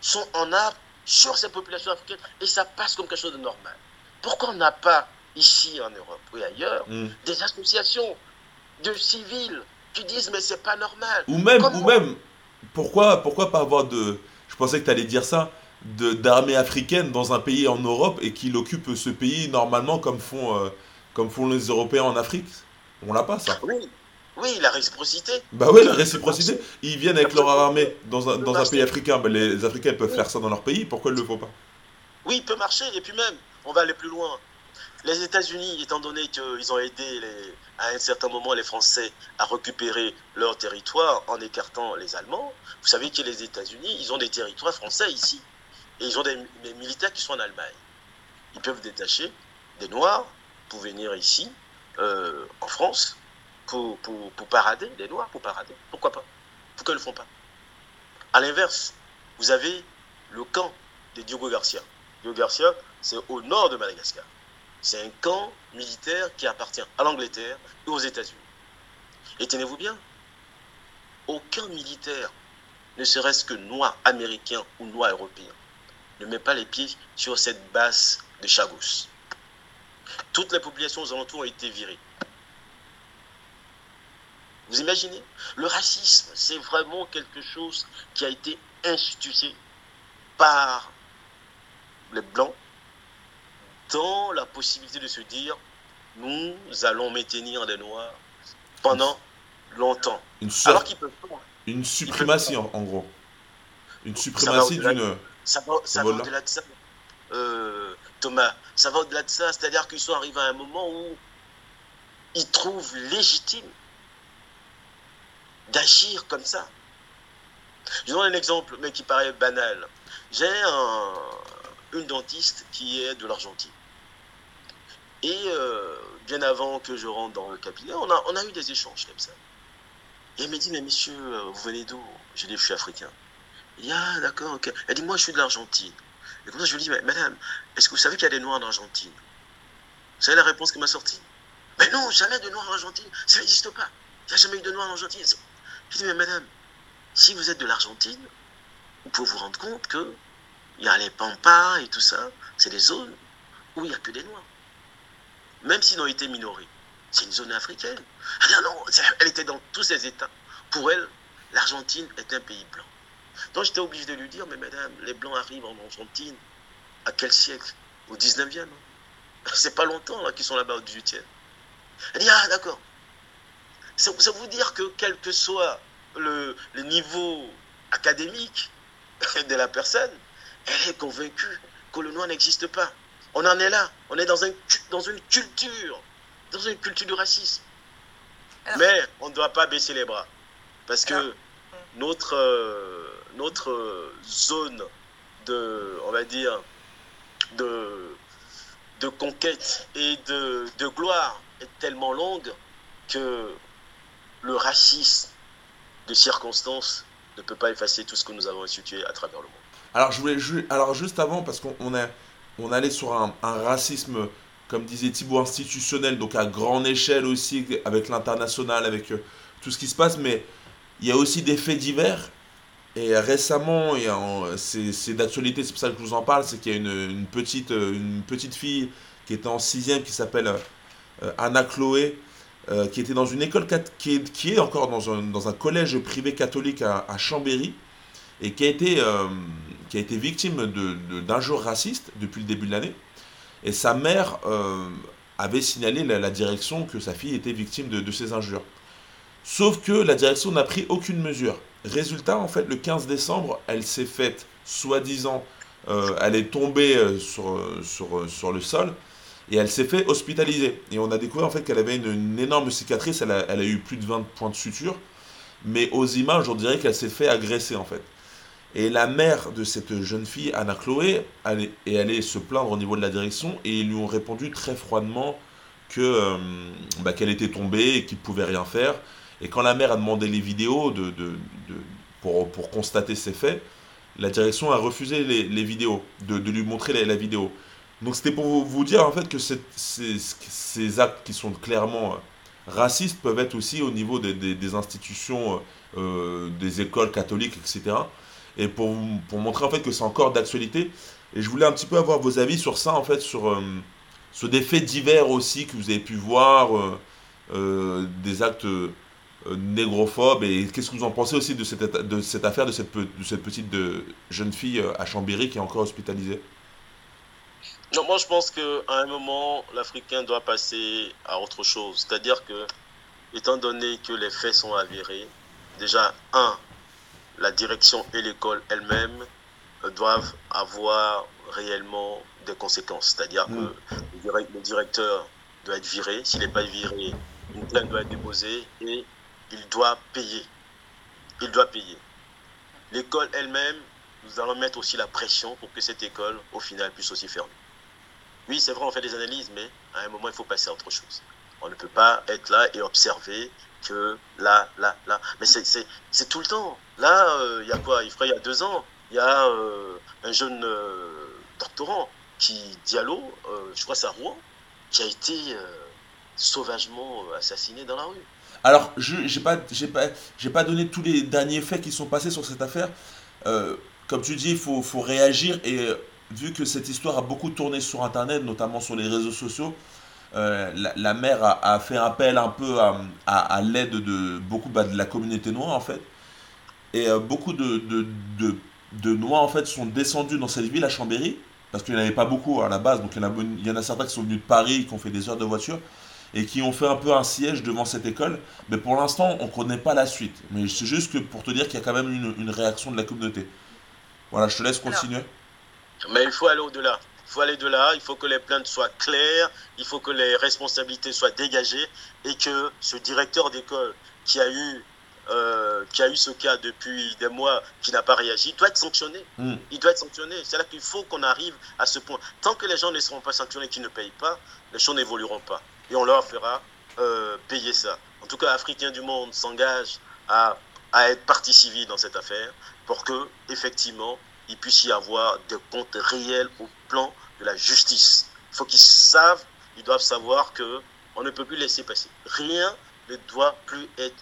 sont en armes sur ces populations africaines et ça passe comme quelque chose de normal. Pourquoi on n'a pas ici en Europe ou ailleurs, hmm. des associations de civils qui disent mais c'est pas normal? Ou même, ou même, pourquoi, pourquoi pas avoir de, je pensais que tu allais dire ça, d'armée africaine dans un pays en Europe et qu'il occupe ce pays normalement comme font, euh, comme font les Européens en Afrique? On l'a pas ça. Oui. Oui, la réciprocité. Bah oui, la réciprocité. Ils viennent avec leur armée dans un, dans un pays africain. Bah, les Africains peuvent faire ça dans leur pays. Pourquoi ils ne le font pas? Oui, il peut marcher. Et puis même, on va aller plus loin. Les États-Unis, étant donné qu'ils ont aidé à un certain moment les Français à récupérer leur territoire en écartant les Allemands, vous savez que les États-Unis, ils ont des territoires français ici. Et ils ont des, militaires qui sont en Allemagne. Ils peuvent détacher des Noirs pour venir ici, euh, en France, pour, parader, des Noirs pour parader. Pourquoi pas? Pourquoi ils ne le font pas? À l'inverse, vous avez le camp de Diogo Garcia. Diogo Garcia, c'est au nord de Madagascar. C'est un camp militaire qui appartient à l'Angleterre et aux États-Unis. Et tenez-vous bien, aucun militaire, ne serait-ce que noir américain ou noir européen, ne met pas les pieds sur cette base de Chagos. Toutes les populations aux alentours ont été virées. Vous imaginez Le racisme, c'est vraiment quelque chose qui a été institué par les Blancs dans la possibilité de se dire nous allons maintenir les Noirs pendant longtemps. Une, Alors qu'ils peuvent Une suprématie, en, gros. Une suprématie d'une. Ça va, au-delà de ça. Euh, Thomas, ça va au-delà de ça. C'est-à-dire qu'ils sont arrivés à un moment où ils trouvent légitime d'agir comme ça. Je donne un exemple, mais qui paraît banal. J'ai une dentiste qui est de l'Argentine. Et euh, bien avant que je rentre dans le cabinet, on a, eu des échanges comme ça. Et elle m'a dit, mais monsieur, euh, vous venez d'où? J'ai dit, je suis africain. Il dit, ah d'accord, ok. Elle dit, moi je suis de l'Argentine. Et comme ça, je lui dis, madame, est-ce que vous savez qu'il y a des noirs en Argentine? Vous savez la réponse qui m'a sorti Mais non, jamais de noirs en Argentine. Ça n'existe pas. Il n'y a jamais eu de noirs en Argentine. Je dis, mais madame, si vous êtes de l'Argentine, vous pouvez vous rendre compte que il y a les pampas et tout ça, c'est des zones où il n'y a que des noirs. Même s'ils ont été minorés. C'est une zone africaine. Elle, non, elle était dans tous ces états. Pour elle, l'Argentine est un pays blanc. Donc j'étais obligé de lui dire, mais madame, les blancs arrivent en Argentine. À quel siècle? Au 19e. Hein. C'est pas longtemps qu'ils sont là-bas au 18e. Elle dit, ah d'accord. Ça, ça veut dire que quel que soit le, niveau académique de la personne, elle est convaincue que le noir n'existe pas. On en est là. On est dans, un, dans une culture, dans une culture du racisme. Mais on ne doit pas baisser les bras. Parce que notre, euh, notre zone de, on va dire, de, de conquête et de, de gloire est tellement longue que le racisme de circonstances ne peut pas effacer tout ce que nous avons institué à travers le monde. Alors, je voulais alors juste avant, parce qu'on on allait sur un, racisme, comme disait Thibault, institutionnel, donc à grande échelle aussi, avec l'international, avec euh, tout ce qui se passe, mais il y a aussi des faits divers. Et récemment, c'est d'actualité, c'est pour ça que je vous en parle, c'est qu'il y a une, petite, une petite fille qui était en sixième qui s'appelle euh, Anna Chloé, euh, qui était dans une école, qui est, encore dans un, collège privé catholique à, Chambéry, et qui a été, euh, qui a été victime d'injures de, racistes depuis le début de l'année. Et sa mère euh, avait signalé la, la, direction que sa fille était victime de, de ces injures. Sauf que la direction n'a pris aucune mesure. Résultat, en fait, le 15 décembre, elle s'est faite, soi-disant, elle est tombée sur, sur, sur le sol, et elle s'est fait hospitaliser. Et on a découvert en fait qu'elle avait une, énorme cicatrice, elle a, eu plus de 20 points de suture. Mais aux images, on dirait qu'elle s'est fait agresser en fait. Et la mère de cette jeune fille, Anna Chloé, est, est allée se plaindre au niveau de la direction et ils lui ont répondu très froidement que euh, bah, qu'elle était tombée et qu'ils ne pouvaient rien faire. Et quand la mère a demandé les vidéos de, de, de, pour, pour, constater ces faits, la direction a refusé les, les vidéos, de, lui montrer la vidéo. Donc c'était pour vous dire en fait que ces, actes qui sont clairement euh, racistes peuvent être aussi au niveau des, institutions, euh, euh, des écoles catholiques, etc. Et pour, pour montrer en fait que c'est encore d'actualité. Et je voulais un petit peu avoir vos avis sur ça, en fait, sur, sur des faits divers aussi que vous avez pu voir, des actes négrophobes. Et qu'est-ce que vous en pensez aussi de cette, de cette affaire de cette, de cette petite de, jeune fille à Chambéry qui est encore hospitalisée? Non, moi je pense qu'à un moment, l'Africain doit passer à autre chose. C'est-à-dire que, étant donné que les faits sont avérés, déjà, un, la direction et l'école elles-mêmes doivent avoir réellement des conséquences. C'est-à-dire que mm. le directeur doit être viré. S'il n'est pas viré, une plainte doit être déposée et il doit payer. Il doit payer. L'école elle-même, nous allons mettre aussi la pression pour que cette école, au final, puisse aussi fermer. Oui, c'est vrai, on fait des analyses, mais à un moment, il faut passer à autre chose. On ne peut pas être là et observer que là, là, là. Mais c'est tout le temps. Là, euh, il y a quoi? Il y a deux ans, il y a un jeune doctorant qui, Diallo, je crois c'est à Rouen, qui a été sauvagement assassiné dans la rue. Alors, je n'ai pas, pas, pas donné tous les derniers faits qui sont passés sur cette affaire. comme tu dis, il faut, faut réagir et vu que cette histoire a beaucoup tourné sur Internet, notamment sur les réseaux sociaux, euh, la, mère a, fait appel un peu à, l'aide de beaucoup bah, de la communauté noire en fait. Et euh, beaucoup de, de, de, noirs en fait sont descendus dans cette ville à Chambéry, parce qu'il n'y en avait pas beaucoup à la base, donc il y, en a, il y en a certains qui sont venus de Paris, qui ont fait des heures de voiture, et qui ont fait un peu un siège devant cette école. Mais pour l'instant, on ne connaît pas la suite. Mais c'est juste que pour te dire qu'il y a quand même une, une réaction de la communauté. Voilà, je te laisse continuer. Mais il faut aller au-delà. Il faut aller de là, il faut que les plaintes soient claires, il faut que les responsabilités soient dégagées et que ce directeur d'école qui a eu euh, qui a eu ce cas depuis des mois, qui n'a pas réagi, doit être sanctionné. Mm. Il doit être sanctionné. C'est là qu'il faut qu'on arrive à ce point. Tant que les gens ne seront pas sanctionnés, qui ne payent pas, les choses n'évolueront pas. Et on leur fera euh, payer ça. En tout cas, Africains du monde s'engagent à, à être partie civile dans cette affaire pour que, effectivement, il puisse y avoir des comptes réels au plan de la justice. Il faut qu'ils savent, ils doivent savoir que on ne peut plus laisser passer. Rien ne doit plus être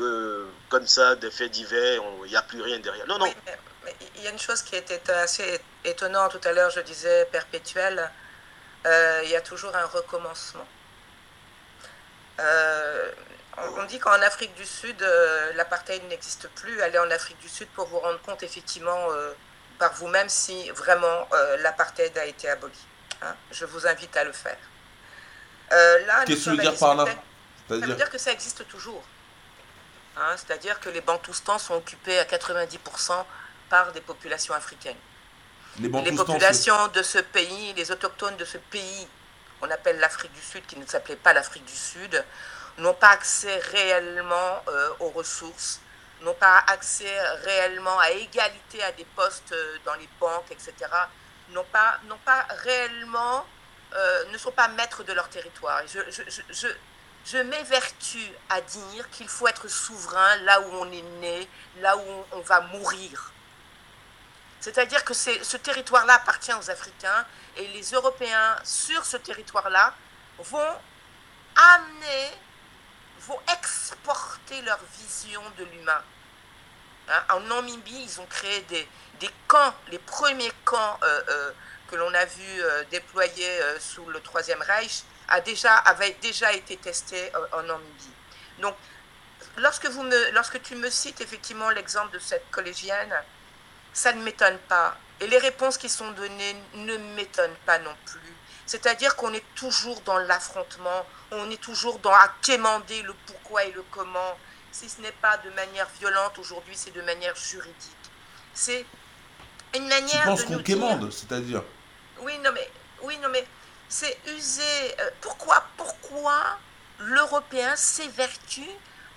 euh, comme ça, des faits divers, il n'y a plus rien derrière. Non, non. il y a une chose qui était assez étonnante tout à l'heure, je disais perpétuelle, euh, il y a toujours un recommencement. Euh, on, dit qu'en Afrique du Sud, l'apartheid n'existe plus. Allez en Afrique du Sud pour vous rendre compte effectivement par vous-même si vraiment euh, l'apartheid a été aboli. Hein. Je vous invite à le faire. Euh, là, Qu'est-ce que tu veux dire par là? Ça veut dire que ça existe toujours. Hein. C'est-à-dire que les Bantoustans sont occupés à 90% par des populations africaines. Les, les populations de ce pays, les autochtones de ce pays, on appelle l'Afrique du Sud, qui ne s'appelait pas l'Afrique du Sud, n'ont pas accès réellement euh, aux ressources n'ont pas accès réellement à égalité à des postes euh, dans les banques, etc., n'ont pas, n'ont pas réellement, euh, ne sont pas maîtres de leur territoire. je, je, je, je m'évertue à dire qu'il faut être souverain là où on est né, là où on, va mourir. C'est-à-dire que ce territoire-là appartient aux Africains et les Européens sur ce territoire-là vont amener, vont exporter leur vision de l'humain. Hein, en Namibie, ils ont créé des, camps, les premiers camps euh, euh, que l'on a vu euh, déployés sous le Troisième Reich a déjà, avaient déjà été testés en Namibie. Donc, lorsque tu me cites effectivement l'exemple de cette collégienne, ça ne m'étonne pas. Et les réponses qui sont données ne m'étonnent pas non plus. C'est-à-dire qu'on est toujours dans l'affrontement, on est toujours dans à quémander le pourquoi et le comment si ce n'est pas de manière violente aujourd'hui, c'est de manière juridique. C'est une manière tu penses qu'on quémande, c'est-à-dire? Oui, non mais, oui, non mais, c'est user. Euh, pourquoi, pourquoi l'Européen s'évertue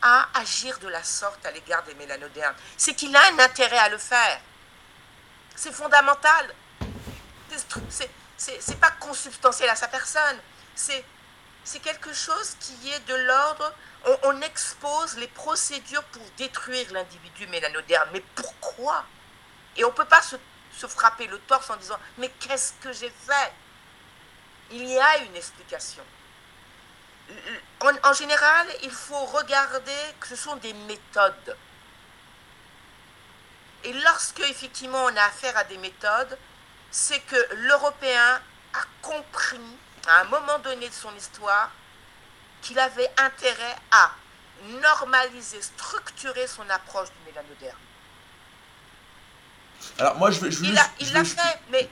à agir de la sorte à l'égard des mélanodermes? C'est qu'il a un intérêt à le faire. C'est fondamental. C'est pas consubstantiel à sa personne. C'est quelque chose qui est de l'ordre on, expose les procédures pour détruire l'individu mélanoderme. Mais pourquoi? Et on ne peut pas se, frapper le torse en disant Mais qu'est-ce que j'ai fait? Il y a une explication. En, général, il faut regarder que ce sont des méthodes. Et lorsque effectivement on a affaire à des méthodes, c'est que l'Européen a compris à un moment donné de son histoire qu'il avait intérêt à normaliser, structurer son approche du mélanoderme. Alors moi je vais... Je il l'a fait, mais...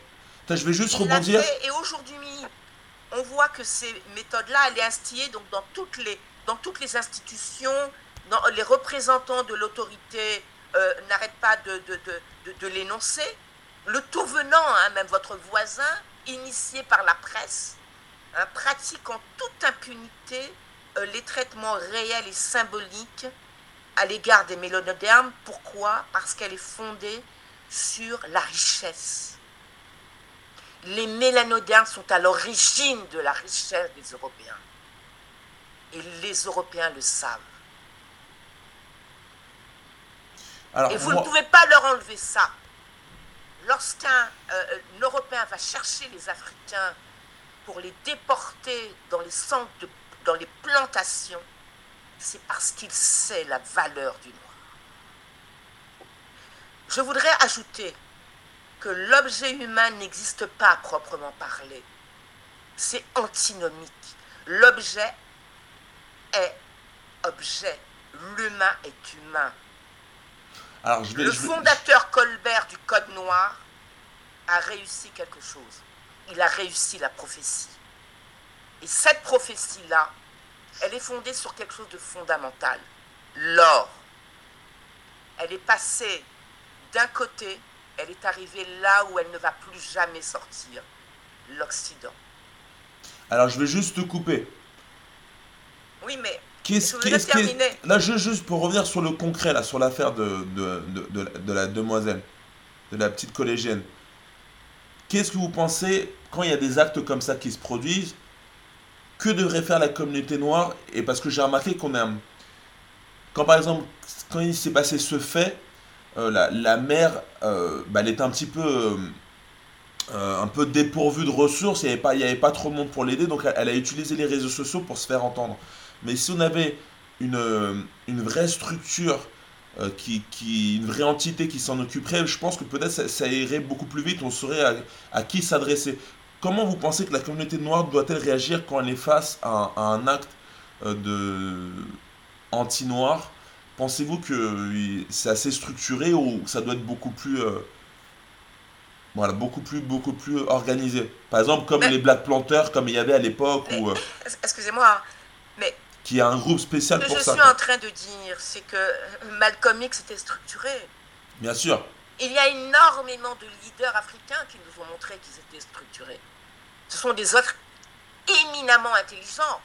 je vais juste rebondir. et aujourd'hui, on voit que ces méthodes-là, elles sont instillées donc, dans, toutes les, dans toutes les institutions, dans, les représentants de l'autorité euh, n'arrêtent pas de, de, de, de l'énoncer. Le tout venant, hein, même votre voisin, initié par la presse, hein, pratique en toute impunité euh, les traitements réels et symboliques à l'égard des mélanodermes. Pourquoi? Parce qu'elle est fondée sur la richesse. Les mélanodermes sont à l'origine de la richesse des Européens. Et les Européens le savent. et vous ne pouvez pas leur enlever ça. Lorsqu'un euh, Européen va chercher les Africains pour les déporter dans les centres, dans les plantations, c'est parce qu'il sait la valeur du noir. Je voudrais ajouter que l'objet humain n'existe pas à proprement parler. C'est antinomique. L'objet est objet. L'humain est humain. Alors, je le fondateur Colbert du Code noir a réussi quelque chose. Il a réussi la prophétie. Et cette prophétie-là, elle est fondée sur quelque chose de fondamental. L'or. Elle est passée d'un côté, elle est arrivée là où elle ne va plus jamais sortir. L'Occident. Alors je vais juste te couper. Oui, mais Qu'est-ce qui est, Là, je, juste pour revenir sur le concret, là, sur l'affaire de, de, de, de, la demoiselle, de la petite collégienne. Qu'est-ce que vous pensez quand il y a des actes comme ça qui se produisent Que devrait faire la communauté noire? Et parce que j'ai remarqué qu'on a. Quand par exemple, quand il s'est passé ce fait, euh, la, la, mère, euh, bah, elle était un petit peu. Euh, un peu dépourvue de ressources, il n'y avait, avait pas trop de monde pour l'aider, donc elle a utilisé les réseaux sociaux pour se faire entendre. Mais si on avait une, euh, une vraie structure, euh, qui, qui, une vraie entité qui s'en occuperait, je pense que peut-être ça, irait beaucoup plus vite, on saurait à, qui s'adresser. Comment vous pensez que la communauté noire doit-elle réagir quand elle est face à, un acte euh, de anti-noir? Pensez-vous que c'est assez structuré ou ça doit être beaucoup plus voilà, beaucoup plus, beaucoup plus organisé? Par exemple, comme les Black Planters, comme il y avait à l'époque. Excusez-moi, qui a un groupe spécial pour ça. Ce que je suis en train de dire, c'est que Malcolm X était structuré. Bien sûr. Il y a énormément de leaders africains qui nous ont montré qu'ils étaient structurés. Ce sont des autres éminemment intelligents.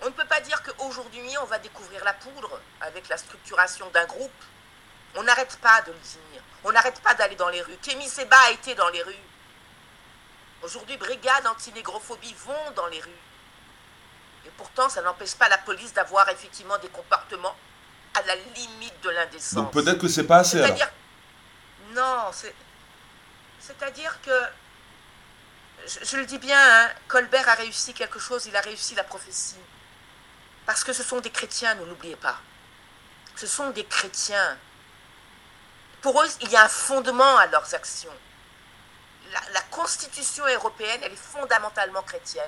On ne peut pas dire qu'aujourd'hui, on va découvrir la poudre avec la structuration d'un groupe. On n'arrête pas de le dire. On n'arrête pas d'aller dans les rues. Kémy Seba a été dans les rues. Aujourd'hui, brigades anti-négrophobie vont dans les rues. Et pourtant, ça n'empêche pas la police d'avoir effectivement des comportements à la limite de l'indécence. Donc peut-être que c'est pas assez. C'est-à-dire, non, c'est, c'est-à-dire que, je, le dis bien, hein, Colbert a réussi quelque chose, il a réussi la prophétie. Parce que ce sont des chrétiens, ne l'oubliez pas. Ce sont des chrétiens. Pour eux, il y a un fondement à leurs actions. La, la Constitution européenne, elle est fondamentalement chrétienne.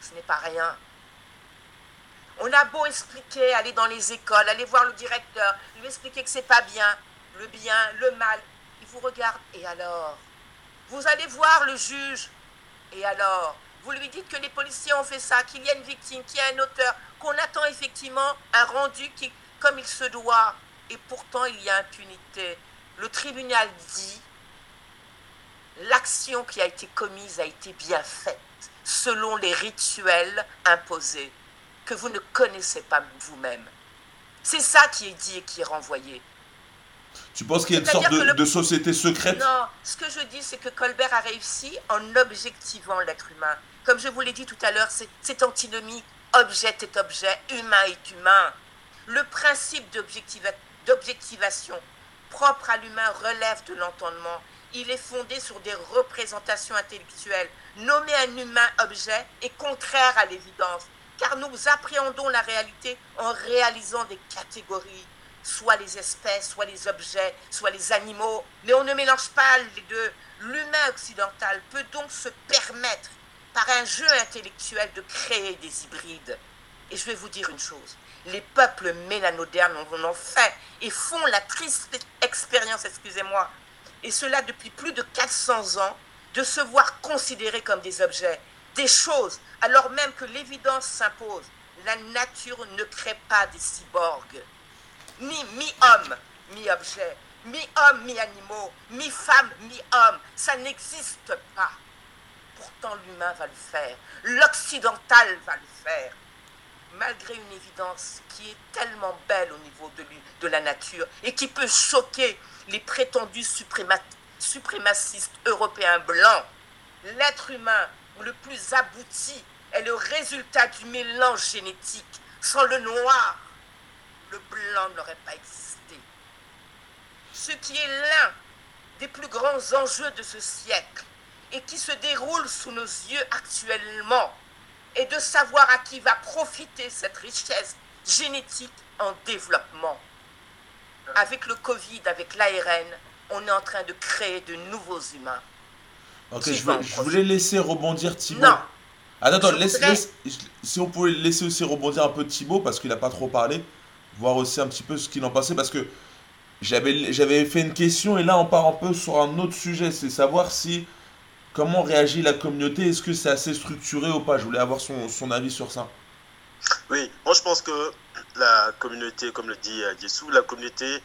Ce n'est pas rien. On a beau expliquer, aller dans les écoles, aller voir le directeur, lui expliquer que c'est pas bien, le bien, le mal. Il vous regarde, et alors? Vous allez voir le juge, et alors? Vous lui dites que les policiers ont fait ça, qu'il y a une victime, qu'il y a un auteur, qu'on attend effectivement un rendu qui, comme il se doit, et pourtant il y a impunité. Le tribunal dit l'action qui a été commise a été bien faite, selon les rituels imposés que vous ne connaissez pas vous-même. C'est ça qui est dit et qui est renvoyé. Tu penses qu'il y a une sorte de, société secrète? Non, ce que je dis, c'est que Colbert a réussi en objectivant l'être humain. Comme je vous l'ai dit tout à l'heure, c'est antinomie. Objet est objet, humain est humain. Le principe d'objectivation propre à l'humain relève de l'entendement. Il est fondé sur des représentations intellectuelles. Nommer un humain objet est contraire à l'évidence car nous appréhendons la réalité en réalisant des catégories, soit les espèces, soit les objets, soit les animaux, mais on ne mélange pas les deux. L'humain occidental peut donc se permettre, par un jeu intellectuel, de créer des hybrides. Et je vais vous dire une chose, les peuples mélanodernes en ont fait et font la triste expérience, excusez-moi, et cela depuis plus de 400 ans, de se voir considérés comme des objets des choses, alors même que l'évidence s'impose. La nature ne crée pas des cyborgs, ni mi-homme, mi-objet, mi-homme, mi-animaux, mi-femme, mi-homme. Ça n'existe pas. Pourtant, l'humain va le faire. L'occidental va le faire. Malgré une évidence qui est tellement belle au niveau de, de la nature et qui peut choquer les prétendus suprémacistes européens blancs, l'être humain le plus abouti est le résultat du mélange génétique. Sans le noir, le blanc n'aurait pas existé. Ce qui est l'un des plus grands enjeux de ce siècle et qui se déroulent sous nos yeux actuellement et de savoir à qui va profiter cette richesse génétique en développement. Avec le Covid, avec l'ARN, on est en train de créer de nouveaux humains. Ok, je, voulais laisser rebondir Thibaut. Non. Attends, attends, laisse, laisse, si on pouvait laisser aussi rebondir un peu Thibaut, parce qu'il n'a pas trop parlé, voir aussi un petit peu ce qu'il en pensait, parce que j'avais fait une question et là on part un peu sur un autre sujet, c'est savoir si comment réagit la communauté, est-ce que c'est assez structuré ou pas? Je voulais avoir son, son, avis sur ça. Oui, moi je pense que la communauté, comme le dit Dessou, la communauté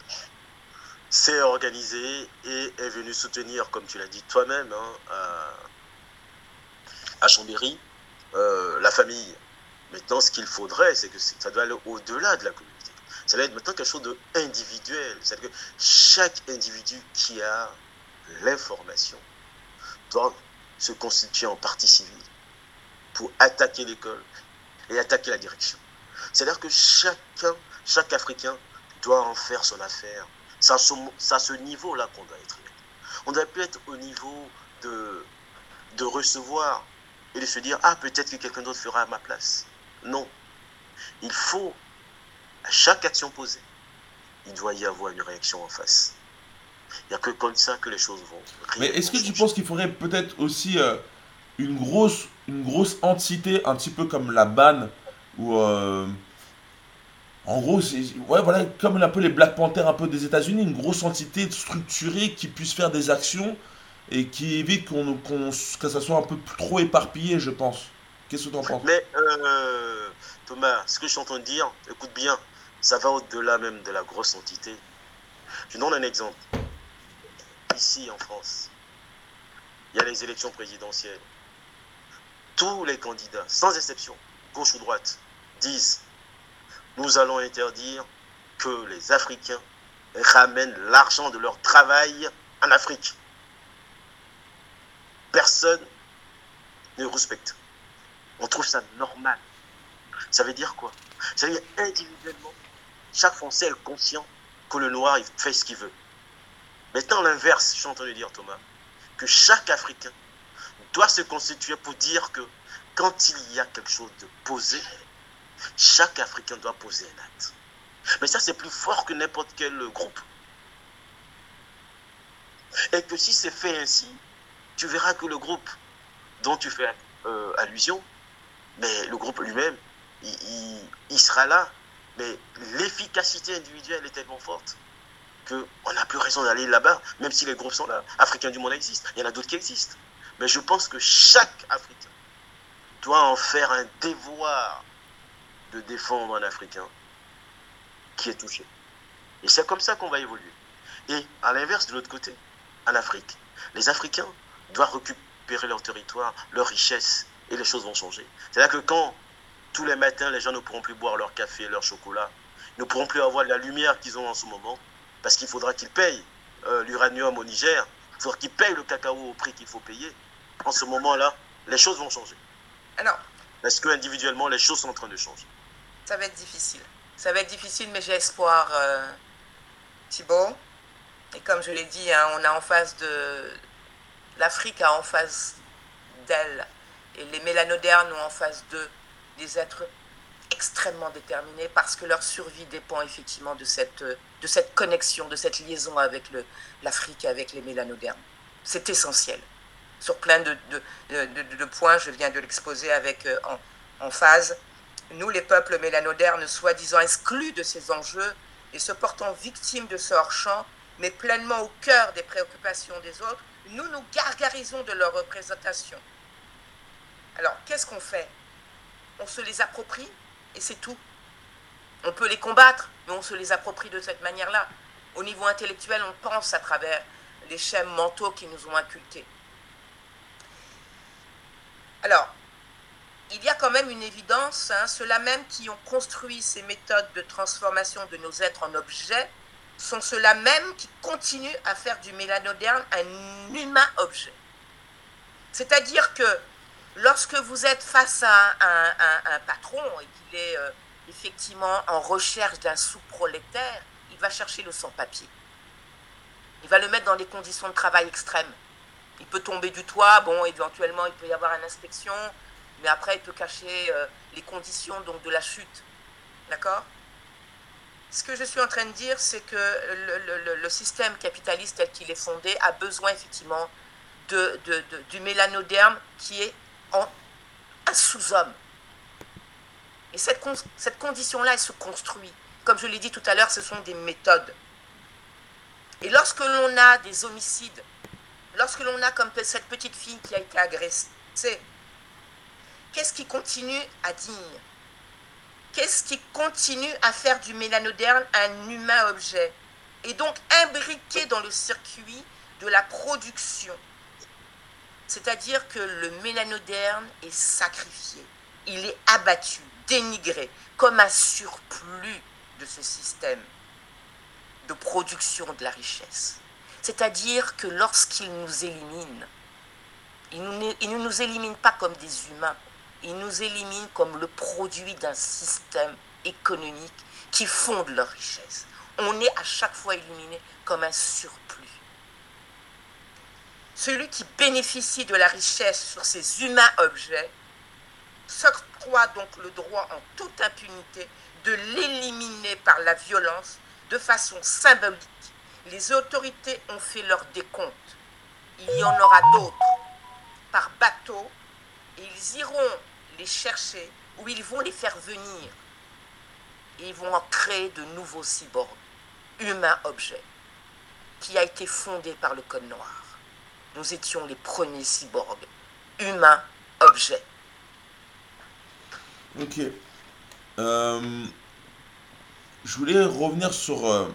s'est organisée et est venue soutenir, comme tu l'as dit toi-même, hein, à, Chambéry, euh, la famille. Maintenant, ce qu'il faudrait, c'est que ça doit aller au-delà de la communauté. Ça doit être maintenant quelque chose d'individuel. C'est-à-dire que chaque individu qui a l'information doit se constituer en partie civile pour attaquer l'école et attaquer la direction. C'est-à-dire que chacun, chaque Africain doit en faire son affaire. C'est à ce, niveau-là qu'on doit être. On doit plus être au niveau de, de recevoir et de se dire Ah, peut-être que quelqu'un d'autre fera à ma place. Non. Il faut, à chaque action posée, il doit y avoir une réaction en face. Il n'y a que comme ça que les choses vont. Mais est-ce que tu penses qu'il faudrait peut-être aussi euh, une, grosse, une grosse entité, un petit peu comme la BAN, ou. En gros, ouais, voilà, comme un peu les Black Panthers un peu des États-Unis, une grosse entité structurée qui puisse faire des actions et qui évite qu'on, que ça soit un peu trop éparpillé, je pense. Qu'est-ce que tu en penses? Mais euh, Thomas, ce que je suis en train de dire, écoute bien, ça va au-delà même de la grosse entité. Je donne un exemple. Ici en France, il y a les élections présidentielles. Tous les candidats, sans exception, gauche ou droite, disent nous allons interdire que les Africains ramènent l'argent de leur travail en Afrique. Personne ne respecte. On trouve ça normal. Ça veut dire quoi? Ça veut dire individuellement, chaque Français est conscient que le noir fait ce qu'il veut. Maintenant, l'inverse, je suis en train de dire, Thomas, que chaque Africain doit se constituer pour dire que quand il y a quelque chose de posé, chaque Africain doit poser un acte. Mais ça, c'est plus fort que n'importe quel groupe. Et que si c'est fait ainsi, tu verras que le groupe dont tu fais euh, allusion, mais le groupe lui-même, il, sera là. Mais l'efficacité individuelle est tellement forte qu'on n'a plus raison d'aller là-bas, même si les groupes sont là. Africains du monde existent, il y en a d'autres qui existent. Mais je pense que chaque Africain doit en faire un devoir de défendre un Africain qui est touché. Et c'est comme ça qu'on va évoluer. Et à l'inverse, de l'autre côté, en Afrique, les Africains doivent récupérer leur territoire, leur richesse, et les choses vont changer. C'est-à-dire que quand tous les matins, les gens ne pourront plus boire leur café, leur chocolat, ne pourront plus avoir la lumière qu'ils ont en ce moment, parce qu'il faudra qu'ils payent euh, l'uranium au Niger, il faudra qu'ils payent le cacao au prix qu'il faut payer. En ce moment-là, les choses vont changer. Alors, parce que individuellement, les choses sont en train de changer. Ça va être difficile. Ça va être difficile, mais j'ai espoir, euh, Thibault. Et comme je l'ai dit, hein, on a en face de. L'Afrique a en face d'elle, et les mélanodernes ont en face d'eux des êtres extrêmement déterminés parce que leur survie dépend effectivement de cette, de cette connexion, de cette liaison avec l'Afrique et avec les mélanodernes. C'est essentiel. Sur plein de, de, de, points, je viens de l'exposer avec euh, en, en phase nous, les peuples mélanodernes, soi-disant exclus de ces enjeux et se portant victimes de ce hors-champ, mais pleinement au cœur des préoccupations des autres, nous nous gargarisons de leur représentation. Alors, qu'est-ce qu'on fait? On se les approprie et c'est tout. On peut les combattre, mais on se les approprie de cette manière-là. Au niveau intellectuel, on pense à travers les schèmes mentaux qui nous ont incultés. Alors, il y a quand même une évidence, hein, ceux-là même qui ont construit ces méthodes de transformation de nos êtres en objets sont ceux-là même qui continuent à faire du mélanoderne un humain objet. C'est-à-dire que lorsque vous êtes face à un, patron et qu'il est euh, effectivement en recherche d'un sous-prolétaire, il va chercher le sans-papier. Il va le mettre dans des conditions de travail extrêmes. Il peut tomber du toit, bon, éventuellement, il peut y avoir une inspection, mais après, il peut cacher euh, les conditions donc, de la chute. D'accord? Ce que je suis en train de dire, c'est que le, système capitaliste tel qu'il est fondé a besoin effectivement de, du mélanoderme qui est en, un sous-homme. Et cette, cette condition-là, elle se construit. Comme je l'ai dit tout à l'heure, ce sont des méthodes. Et lorsque l'on a des homicides, lorsque l'on a comme cette petite fille qui a été agressée, qu'est-ce qui continue à dire? Qu'est-ce qui continue à faire du mélanoderme un humain objet? Et donc imbriqué dans le circuit de la production. C'est-à-dire que le mélanoderme est sacrifié, il est abattu, dénigré, comme un surplus de ce système de production de la richesse. C'est-à-dire que lorsqu'il nous élimine, il, ne nous élimine pas comme des humains, il nous élimine comme le produit d'un système économique qui fonde leur richesse. On est à chaque fois éliminé comme un surplus. Celui qui bénéficie de la richesse sur ces humains objets s'octroie donc le droit en toute impunité de l'éliminer par la violence de façon symbolique. Les autorités ont fait leur décompte. Il y en aura d'autres par bateau ils iront les chercher ou ils vont les faire venir. Ils vont en créer de nouveaux cyborgs, humains objets, qui a été fondé par le Code Noir. Nous étions les premiers cyborgs, humains objets. Ok. Euh, je voulais revenir sur euh,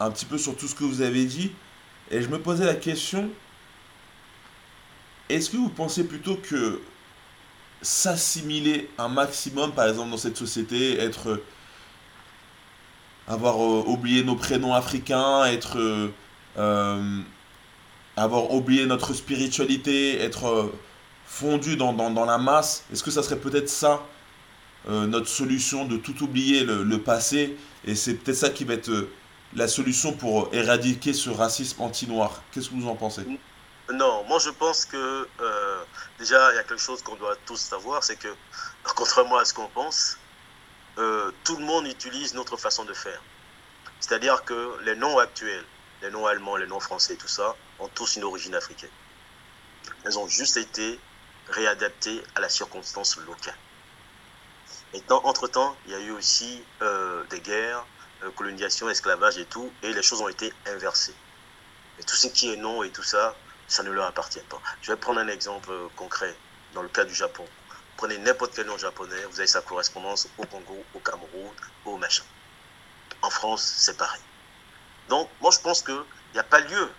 un petit peu sur tout ce que vous avez dit. Et je me posais la question, est-ce que vous pensez plutôt que s'assimiler un maximum, par exemple, dans cette société, être avoir euh, oublié nos prénoms africains, être avoir oublié notre spiritualité, être fondu dans, dans, la masse, est-ce que ça serait peut-être ça euh, notre solution de tout oublier le, passé? Et c'est peut-être ça qui va être euh, la solution pour éradiquer ce racisme anti-noir. Qu'est-ce que vous en pensez? Non, moi je pense que euh, déjà il y a quelque chose qu'on doit tous savoir, c'est que contrairement à ce qu'on pense, tout le monde utilise notre façon de faire. C'est-à-dire que les noms actuels, les noms allemands, les noms français, tout ça, ont tous une origine africaine. Elles ont juste été réadaptées à la circonstance locale. Et entre-temps, il y a eu aussi euh, des guerres, euh, colonisation, esclavage et tout, et les choses ont été inversées. Et tout ce qui est nom et tout ça, ça ne leur appartient pas. Je vais prendre un exemple euh, concret dans le cas du Japon. Prenez n'importe quel nom japonais, vous avez sa correspondance au Congo, au Cameroun, au machin. En France, c'est pareil. Donc, moi, je pense qu'il n'y a pas lieu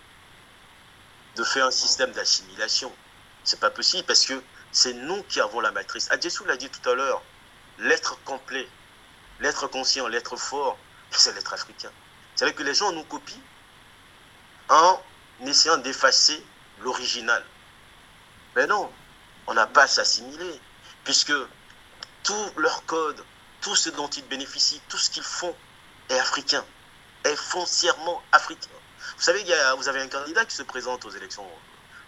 de faire un système d'assimilation. C'est pas possible parce que c'est nous qui avons la matrice. Adjessou l'a dit tout à l'heure, l'être complet, l'être conscient, l'être fort, c'est l'être africain. C'est vrai que les gens nous copient en essayant d'effacer l'original. Mais non, on n'a pas à s'assimiler, puisque tout leur code, tout ce dont ils bénéficient, tout ce qu'ils font est africain, est foncièrement africain. Vous savez, il y a, vous avez un candidat qui se présente aux élections,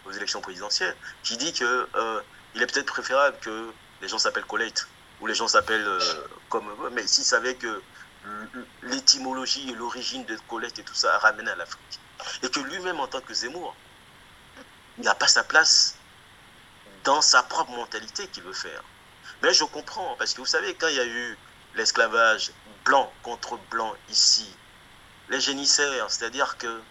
aux élections présidentielles, qui dit qu'il euh, est peut-être préférable que les gens s'appellent Colette où les gens s'appellent euh, comme eux, mais s'ils savaient que l'étymologie et l'origine de Colette et tout ça ramène à l'Afrique. Et que lui-même, en tant que Zemmour, il n'a pas sa place dans sa propre mentalité qu'il veut faire. Mais je comprends, parce que vous savez, quand il y a eu l'esclavage blanc contre blanc ici, les génissaires, c'est-à-dire que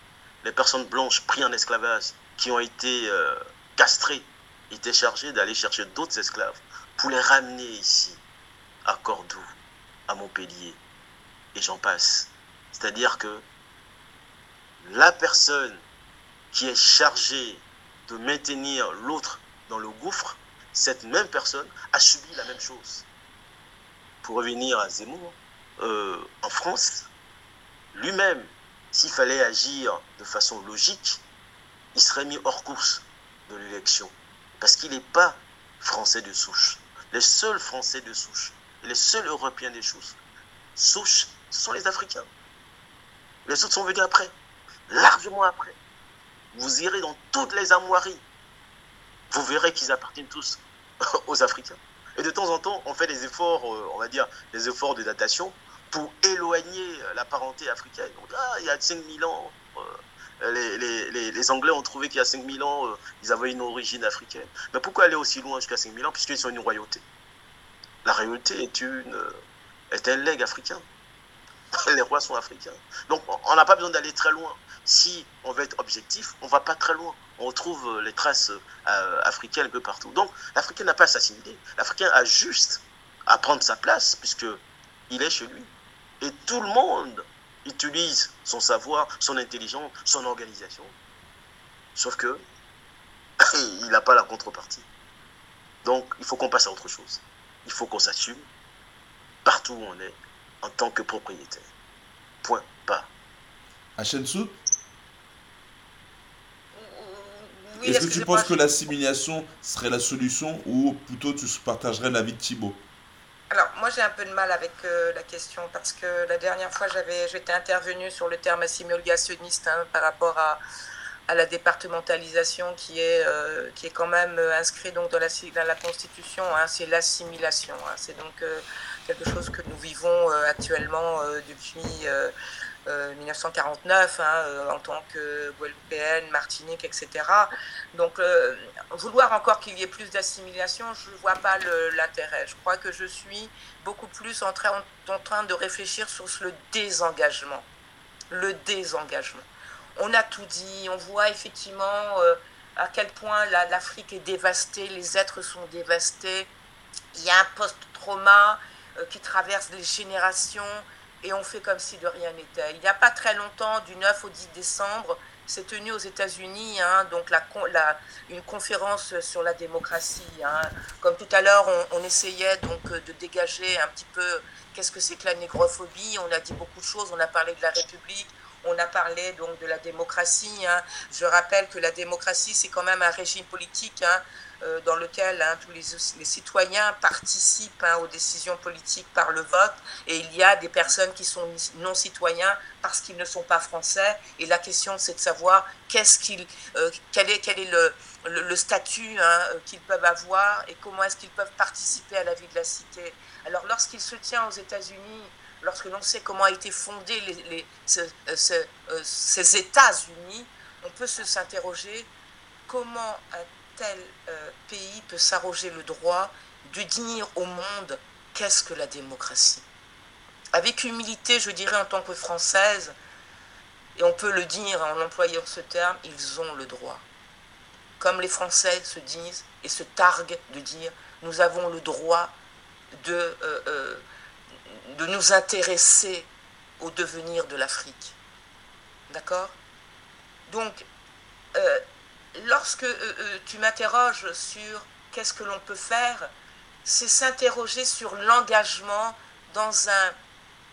les personnes blanches prises en esclavage, qui ont été euh, castrées, étaient chargées d'aller chercher d'autres esclaves pour les ramener ici, à Cordoue, à Montpellier, et j'en passe. C'est-à-dire que la personne qui est chargée de maintenir l'autre dans le gouffre, cette même personne a subi la même chose. Pour revenir à Zemmour, euh, en France, lui-même, s'il fallait agir de façon logique, il serait mis hors course de l'élection. Parce qu'il n'est pas français de souche les seuls Français de souche, les seuls Européens des choses, souche, ce sont les Africains. Les autres sont venus après. largement après. Vous irez dans toutes les armoiries. Vous verrez qu'ils appartiennent tous aux Africains. Et de temps en temps, on fait des efforts, euh, on va dire, des efforts de datation pour éloigner la parenté africaine. ah, il y a 5000 ans, euh, les, Anglais ont trouvé qu'il y a 5000 ans, euh, ils avaient une origine africaine. Mais pourquoi aller aussi loin jusqu'à 5000 ans Puisqu'ils sont une royauté? La royauté est, une, est un legs africain. les rois sont africains. Donc on n'a pas besoin d'aller très loin. Si on veut être objectif, on ne va pas très loin. On retrouve euh, les traces euh, africaines un peu partout. Donc l'Africain n'a pas à s'assimiler. L'Africain a juste à prendre sa place, puisque il est chez lui. Et tout le monde utilise son savoir, son intelligence, son organisation. Sauf que il n'a pas la contrepartie. Donc il faut qu'on passe à autre chose. Il faut qu'on s'assume partout où on est en tant que propriétaire. Point, pas. Est-ce que tu penses que l'assimilation serait la solution ou plutôt tu partagerais l'avis de Thibault alors, moi, j'ai un peu de mal avec euh, la question parce que la dernière fois, j'avais, j'étais intervenu sur le terme assimilationniste hein, par rapport à, à, la départementalisation qui est, euh, qui est quand même euh, inscrit donc dans la, dans la Constitution. Hein, c'est l'assimilation. Hein, c'est donc quelque chose que nous vivons actuellement depuis 1949 euh, hein, en tant que Guadeloupéenne, Martinique, etc. Donc vouloir encore qu'il y ait plus d'assimilation, je ne vois pas l'intérêt. Je crois que je suis beaucoup plus en train, en train de réfléchir sur le désengagement. Le désengagement. On a tout dit, on voit effectivement à quel point l'Afrique est dévastée, les êtres sont dévastés. Il y a un post-trauma, euh, qui traverse les générations et on fait comme si de rien n'était. Il n'y a pas très longtemps, du 9 au 10 décembre, s'est tenue aux États-Unis hein, donc la, une conférence sur la démocratie. Hein. Comme tout à l'heure, on, essayait donc de dégager un petit peu qu'est-ce que c'est que la négrophobie. On a dit beaucoup de choses. On a parlé de la République. On a parlé donc de la démocratie. Hein. Je rappelle que la démocratie, c'est quand même un régime politique euh, dans lequel hein, tous les, citoyens participent hein, aux décisions politiques par le vote, et il y a des personnes qui sont non citoyens parce qu'ils ne sont pas français. Et la question, c'est de savoir qu'est-ce qu'ils, euh, quel est, quel est le, le, statut hein, qu'ils peuvent avoir et comment est-ce qu'ils peuvent participer à la vie de la cité. Alors, lorsqu'il se tient aux États-Unis, lorsque l'on sait comment a été fondé les, euh, ces États-Unis, on peut se s'interroger comment tel euh, pays peut s'arroger le droit de dire au monde qu'est-ce que la démocratie Avec humilité, je dirais en tant que Française, et on peut le dire en employant ce terme, ils ont le droit. Comme les Français se disent et se targuent de dire, nous avons le droit de, euh, euh, de nous intéresser au devenir de l'Afrique. D'accord? Donc, euh, tu m'interroges sur qu'est-ce que l'on peut faire, c'est s'interroger sur l'engagement dans,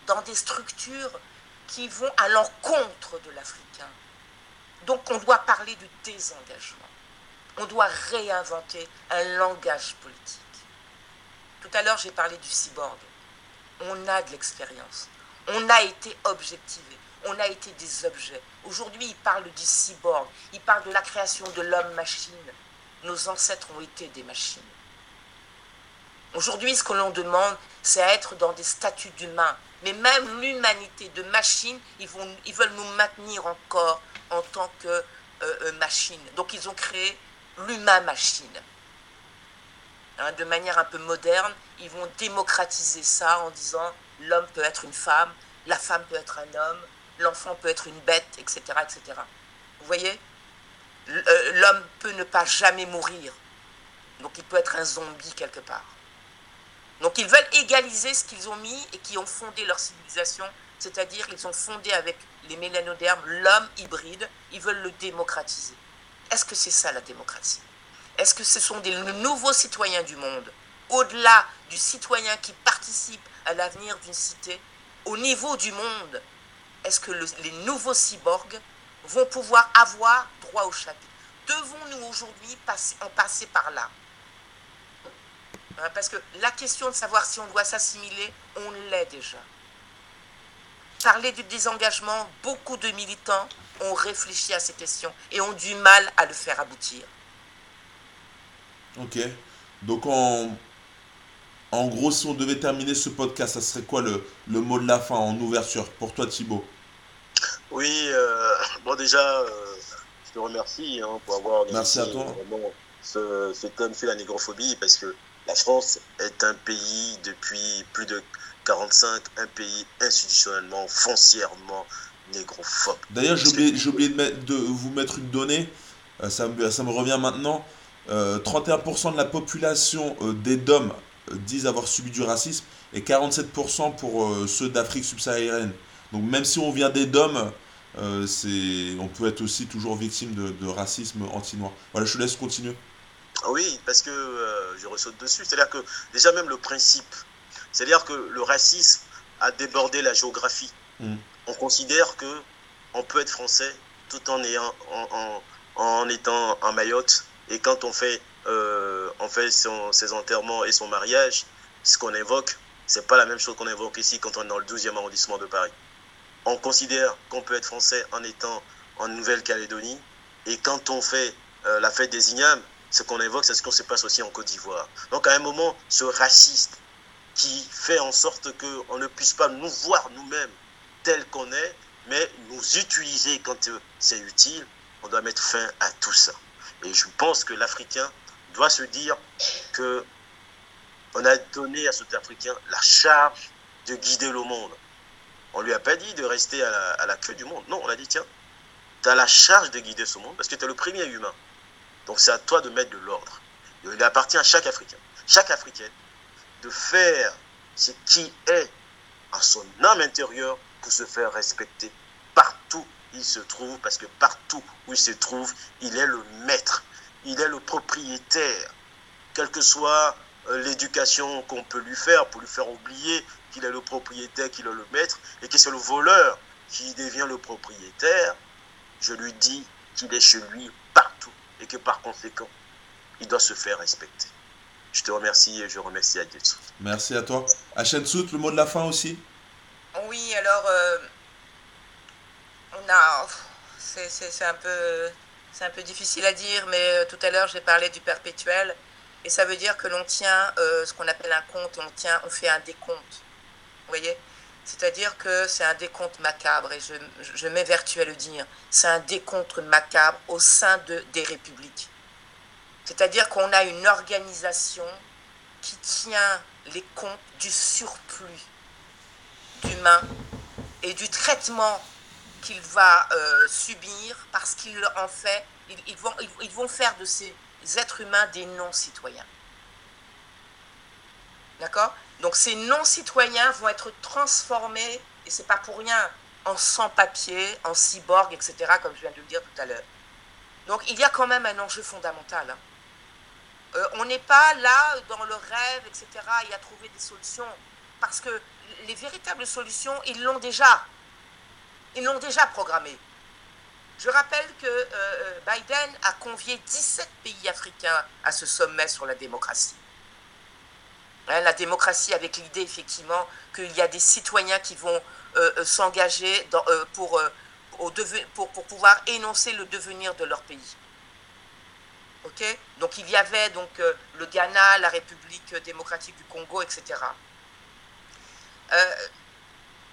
dans des structures qui vont à l'encontre de l'Africain. Donc on doit parler de désengagement. On doit réinventer un langage politique. Tout à l'heure, j'ai parlé du cyborg. On a de l'expérience. On a été objectivé on a été des objets. Aujourd'hui, il parle du cyborg, il parle de la création de l'homme-machine. Nos ancêtres ont été des machines. Aujourd'hui, ce que l'on demande, c'est être dans des statuts d'humains. Mais même l'humanité de machine, ils, vont, veulent nous maintenir encore en tant que euh, euh, machine. Donc ils ont créé l'humain-machine. Hein, de manière un peu moderne, ils vont démocratiser ça en disant l'homme peut être une femme, la femme peut être un homme, l'enfant peut être une bête, etc. etc. Vous voyez? Euh, L'homme peut ne pas jamais mourir. Donc il peut être un zombie quelque part. Donc ils veulent égaliser ce qu'ils ont mis et qui ont fondé leur civilisation, c'est-à-dire ils ont fondé avec les mélanodermes l'homme hybride, ils veulent le démocratiser. Est-ce que c'est ça la démocratie? Est-ce que ce sont des nouveaux citoyens du monde, au-delà du citoyen qui participe à l'avenir d'une cité, au niveau du monde? Est-ce que les nouveaux cyborgs vont pouvoir avoir droit au chapitre? Devons-nous aujourd'hui en passer par là? Hein, Parce que la question de savoir si on doit s'assimiler, on l'est déjà. parler du désengagement, beaucoup de militants ont réfléchi à ces questions et ont du mal à le faire aboutir. Ok. Donc en, gros, si on devait terminer ce podcast, ça serait quoi le, le mot de la fin en ouverture pour toi Thibaut? Oui, euh, bon déjà, euh, je te remercie hein, pour avoir Merci à toi. vraiment ce, ce thème sur la négrophobie parce que la France est un pays depuis plus de 45, un pays institutionnellement, foncièrement négrophobe. D'ailleurs, j'ai oublié, j'ai oublié de, mettre- de vous mettre une donnée, euh, ça, me, ça me revient maintenant. Euh, 31% de la population des DOM disent avoir subi du racisme et 47% pour ceux d'Afrique subsaharienne. Donc même si on vient des DOM, euh, c'est, on peut être aussi toujours victime de, de racisme anti-noir. Voilà, je te laisse continuer. Ah Oui, parce que euh, je ressaute dessus. C'est-à-dire que déjà même le principe, c'est-à-dire que le racisme a débordé la géographie. Mm. On considère que on peut être français tout en ayant en, en- en étant en Mayotte et quand on fait euh, on fait son- ses enterrements et son mariage, ce qu'on invoque, c'est pas la même chose qu'on invoque ici quand on est dans le 12e arrondissement de Paris. On considère qu'on peut être français en étant en Nouvelle-Calédonie et quand on fait euh, la fête des ignames, ce qu'on évoque, c'est ce qu'on se passe aussi en Côte d'Ivoire. Donc à un moment, ce raciste qui fait en sorte qu'on ne puisse pas nous voir nous-mêmes tels qu'on est, mais nous utiliser quand euh, c'est utile, on doit mettre fin à tout ça. Et je pense que l'Africain doit se dire que on a donné à cet Africain la charge de guider le monde. On lui a pas dit de rester à la, à la queue du monde. Non, on a dit, tiens, tu as la charge de guider ce monde parce que tu es le premier humain. Donc c'est à toi de mettre de l'ordre. Il appartient à chaque Africain, chaque Africaine, de faire ce qui est en son âme intérieure pour se faire respecter partout où il se trouve, parce que partout où il se trouve, il est le maître, il est le propriétaire, quelle que soit euh, l'éducation qu'on peut lui faire pour lui faire oublier qu'il est le propriétaire, qu'il est le maître, et que c'est le voleur qui devient le propriétaire, je lui dis qu'il est chez lui partout et que par conséquent, il doit se faire respecter. Je te remercie et je remercie Adjetsu. Merci à toi. Sout, le mot de la fin aussi? Oui, alors, euh, on a. C'est c'est- c'est un, peu- c'est un peu difficile à dire, mais euh, tout à l'heure, j'ai parlé du perpétuel. Et ça veut dire que l'on tient euh, ce qu'on appelle un compte, on, tient, on fait un décompte. Voyez? C'est-à-dire que c'est un décompte macabre, et je, m'évertue à le dire. C'est un décompte macabre au sein de, des républiques. C'est-à-dire qu'on a une organisation qui tient les comptes du surplus d'humains et du traitement qu'il va euh, subir parce qu'il en fait, ils, vont, vont faire de ces êtres humains des non-citoyens. D'accord? Donc ces non-citoyens vont être transformés, et c'est pas pour rien, en sans-papiers, en cyborg, etc., comme je viens de le dire tout à l'heure. Donc il y a quand même un enjeu fondamental. hein. Euh, on n'est pas là dans le rêve, etc., et à trouver des solutions. Parce que les véritables solutions, ils l'ont déjà. Ils l'ont déjà programmé. Je rappelle que euh, Biden a convié 17 pays africains à ce sommet sur la démocratie. Hein, la démocratie avec l'idée effectivement qu'il y a des citoyens qui vont euh, euh, s'engager euh, pour, pouvoir énoncer le devenir de leur pays. Ok? Donc il y avait donc le Ghana, la République démocratique du Congo, etc.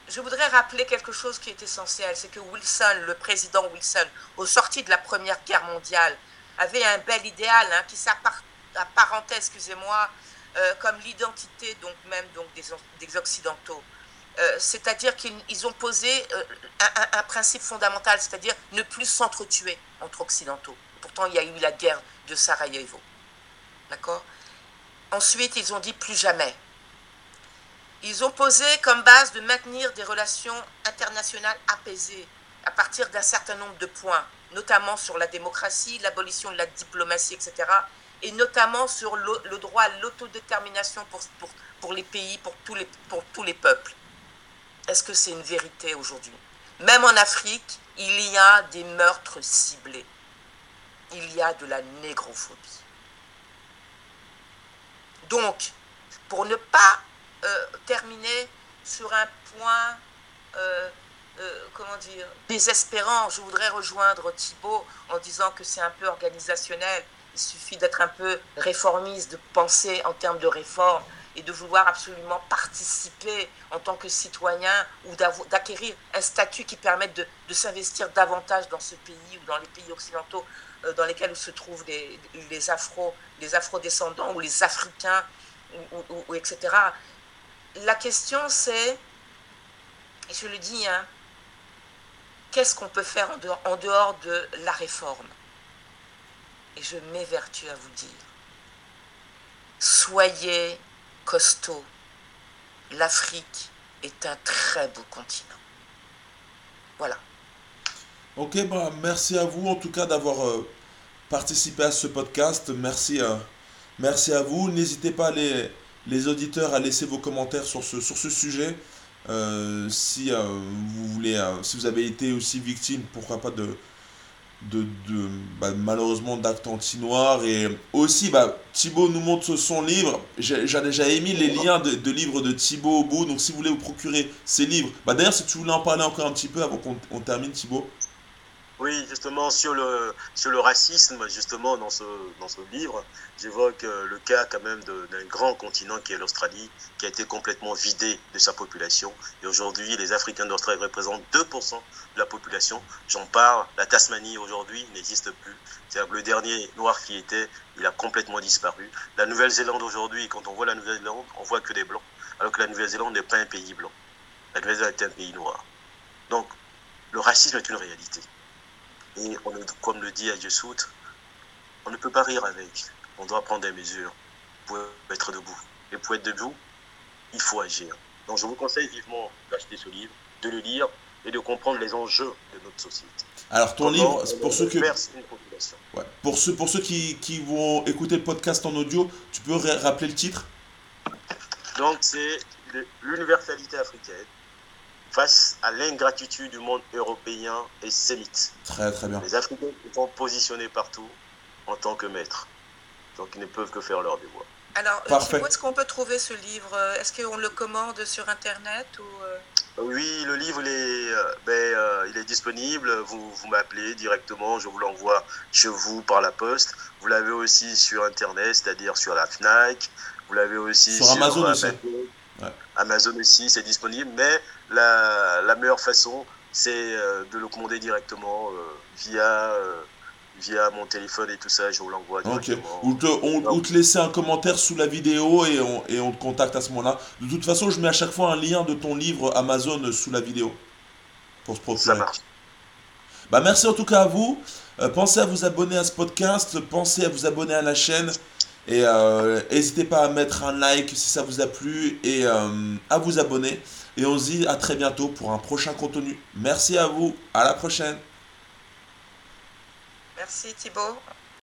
Je voudrais rappeler quelque chose qui est essentiel, c'est que Wilson, le président Wilson, au sorti de la Première Guerre mondiale, avait un bel idéal hein, qui s'apparentait, excusez-moi, euh, comme l'identité donc même donc des, Occidentaux. Euh, c'est-à-dire qu'ils ils ont posé euh, un- un principe fondamental, c'est-à-dire ne plus s'entretuer entre Occidentaux. Pourtant, il y a eu la guerre de Sarajevo. D'accord? Ensuite, ils ont dit plus jamais. Ils ont posé comme base de maintenir des relations internationales apaisées à partir d'un certain nombre de points, notamment sur la démocratie, l'abolition de la diplomatie, etc., et notamment sur le, droit à l'autodétermination pour, pour, pour les pays, pour tous les, pour tous les peuples. Est-ce que c'est une vérité aujourd'hui? Même en Afrique, il y a des meurtres ciblés. Il y a de la négrophobie. Donc, pour ne pas euh, terminer sur un point comment dire, désespérant. Je voudrais rejoindre Thibault en disant que c'est un peu organisationnel. Il suffit d'être un peu réformiste, de penser en termes de réforme et de vouloir absolument participer en tant que citoyen ou d'acquérir un statut qui permette de, s'investir davantage dans ce pays ou dans les pays occidentaux euh, dans lesquels se trouvent les, afro les afro-descendants ou les africains etc. La question c'est, et je le dis, hein, qu'est-ce qu'on peut faire en dehors de la réforme? Et je m'évertue à vous dire, soyez costaud. L'Afrique est un très beau continent. Voilà. Ok, bah, merci à vous en tout cas d'avoir euh, participé à ce podcast. Merci, euh, merci à vous. N'hésitez pas les, les auditeurs à laisser vos commentaires sur ce, sur ce sujet. Euh, si vous voulez, si vous avez été aussi victime, pourquoi pas de, de, de bah, malheureusement d'actes anti-noirs. Et aussi bah, Thibaut nous montre son livre. Déjà émis les liens de, livres de Thibaut au bout. Donc si vous voulez vous procurer ces livres bah, d'ailleurs si tu voulais en parler encore un petit peu avant qu'on termine Thibaut oui, justement, sur le, sur le racisme, justement, dans ce, dans ce livre, j'évoque euh, le cas quand même d'un grand continent qui est l'Australie, qui a été complètement vidé de sa population. Et aujourd'hui, les Africains d'Australie représentent 2% de la population. J'en parle, la Tasmanie aujourd'hui n'existe plus. C'est-à-dire le dernier noir qui était, il a complètement disparu. La Nouvelle-Zélande aujourd'hui, quand on voit la Nouvelle-Zélande, on voit que des blancs, alors que la Nouvelle-Zélande n'est pas un pays blanc. La Nouvelle-Zélande est un pays noir. Donc, le racisme est une réalité. Et on, comme le dit Adjesout, on ne peut pas rire avec. On doit prendre des mesures pour être debout. Et pour être debout, il faut agir. Donc je vous conseille vivement d'acheter ce livre, de le lire et de comprendre les enjeux de notre société. Alors ton livre, pour ceux, que... ouais. pour ceux, pour ceux qui, qui, vont écouter le podcast en audio, tu peux rappeler le titre? Donc c'est l'universalité africaine face à l'ingratitude du monde européen et sémite. Très très bien. Les Africains sont positionnés partout en tant que maîtres. Donc ils ne peuvent que faire leur devoir. Alors, où est-ce qu'on peut trouver ce livre? Est-ce qu'on le commande sur Internet ou euh? Oui, le livre il est, euh, ben, euh, il est disponible. Vous, vous m'appelez directement, je vous l'envoie chez vous par la poste. Vous l'avez aussi sur Internet, c'est-à-dire sur la FNAC. Vous l'avez aussi sur, Amazon aussi. Amazon aussi, c'est disponible. Mais la, la meilleure façon, c'est euh, de le commander directement euh, via, euh, via mon téléphone et tout ça. Je vous l'envoie directement. Ou te, on, te laisser un commentaire sous la vidéo et on, et on te contacte à ce moment-là. De toute façon, je mets à chaque fois un lien de ton livre Amazon sous la vidéo pour se procurer. Ça marche. Bah, merci en tout cas à vous. pensez à vous abonner à ce podcast. Pensez à vous abonner à la chaîne. Et n'hésitez pas à mettre un like si ça vous a plu et à vous abonner. Et on se dit à très bientôt pour un prochain contenu. Merci à vous. À la prochaine. Merci Thibaut.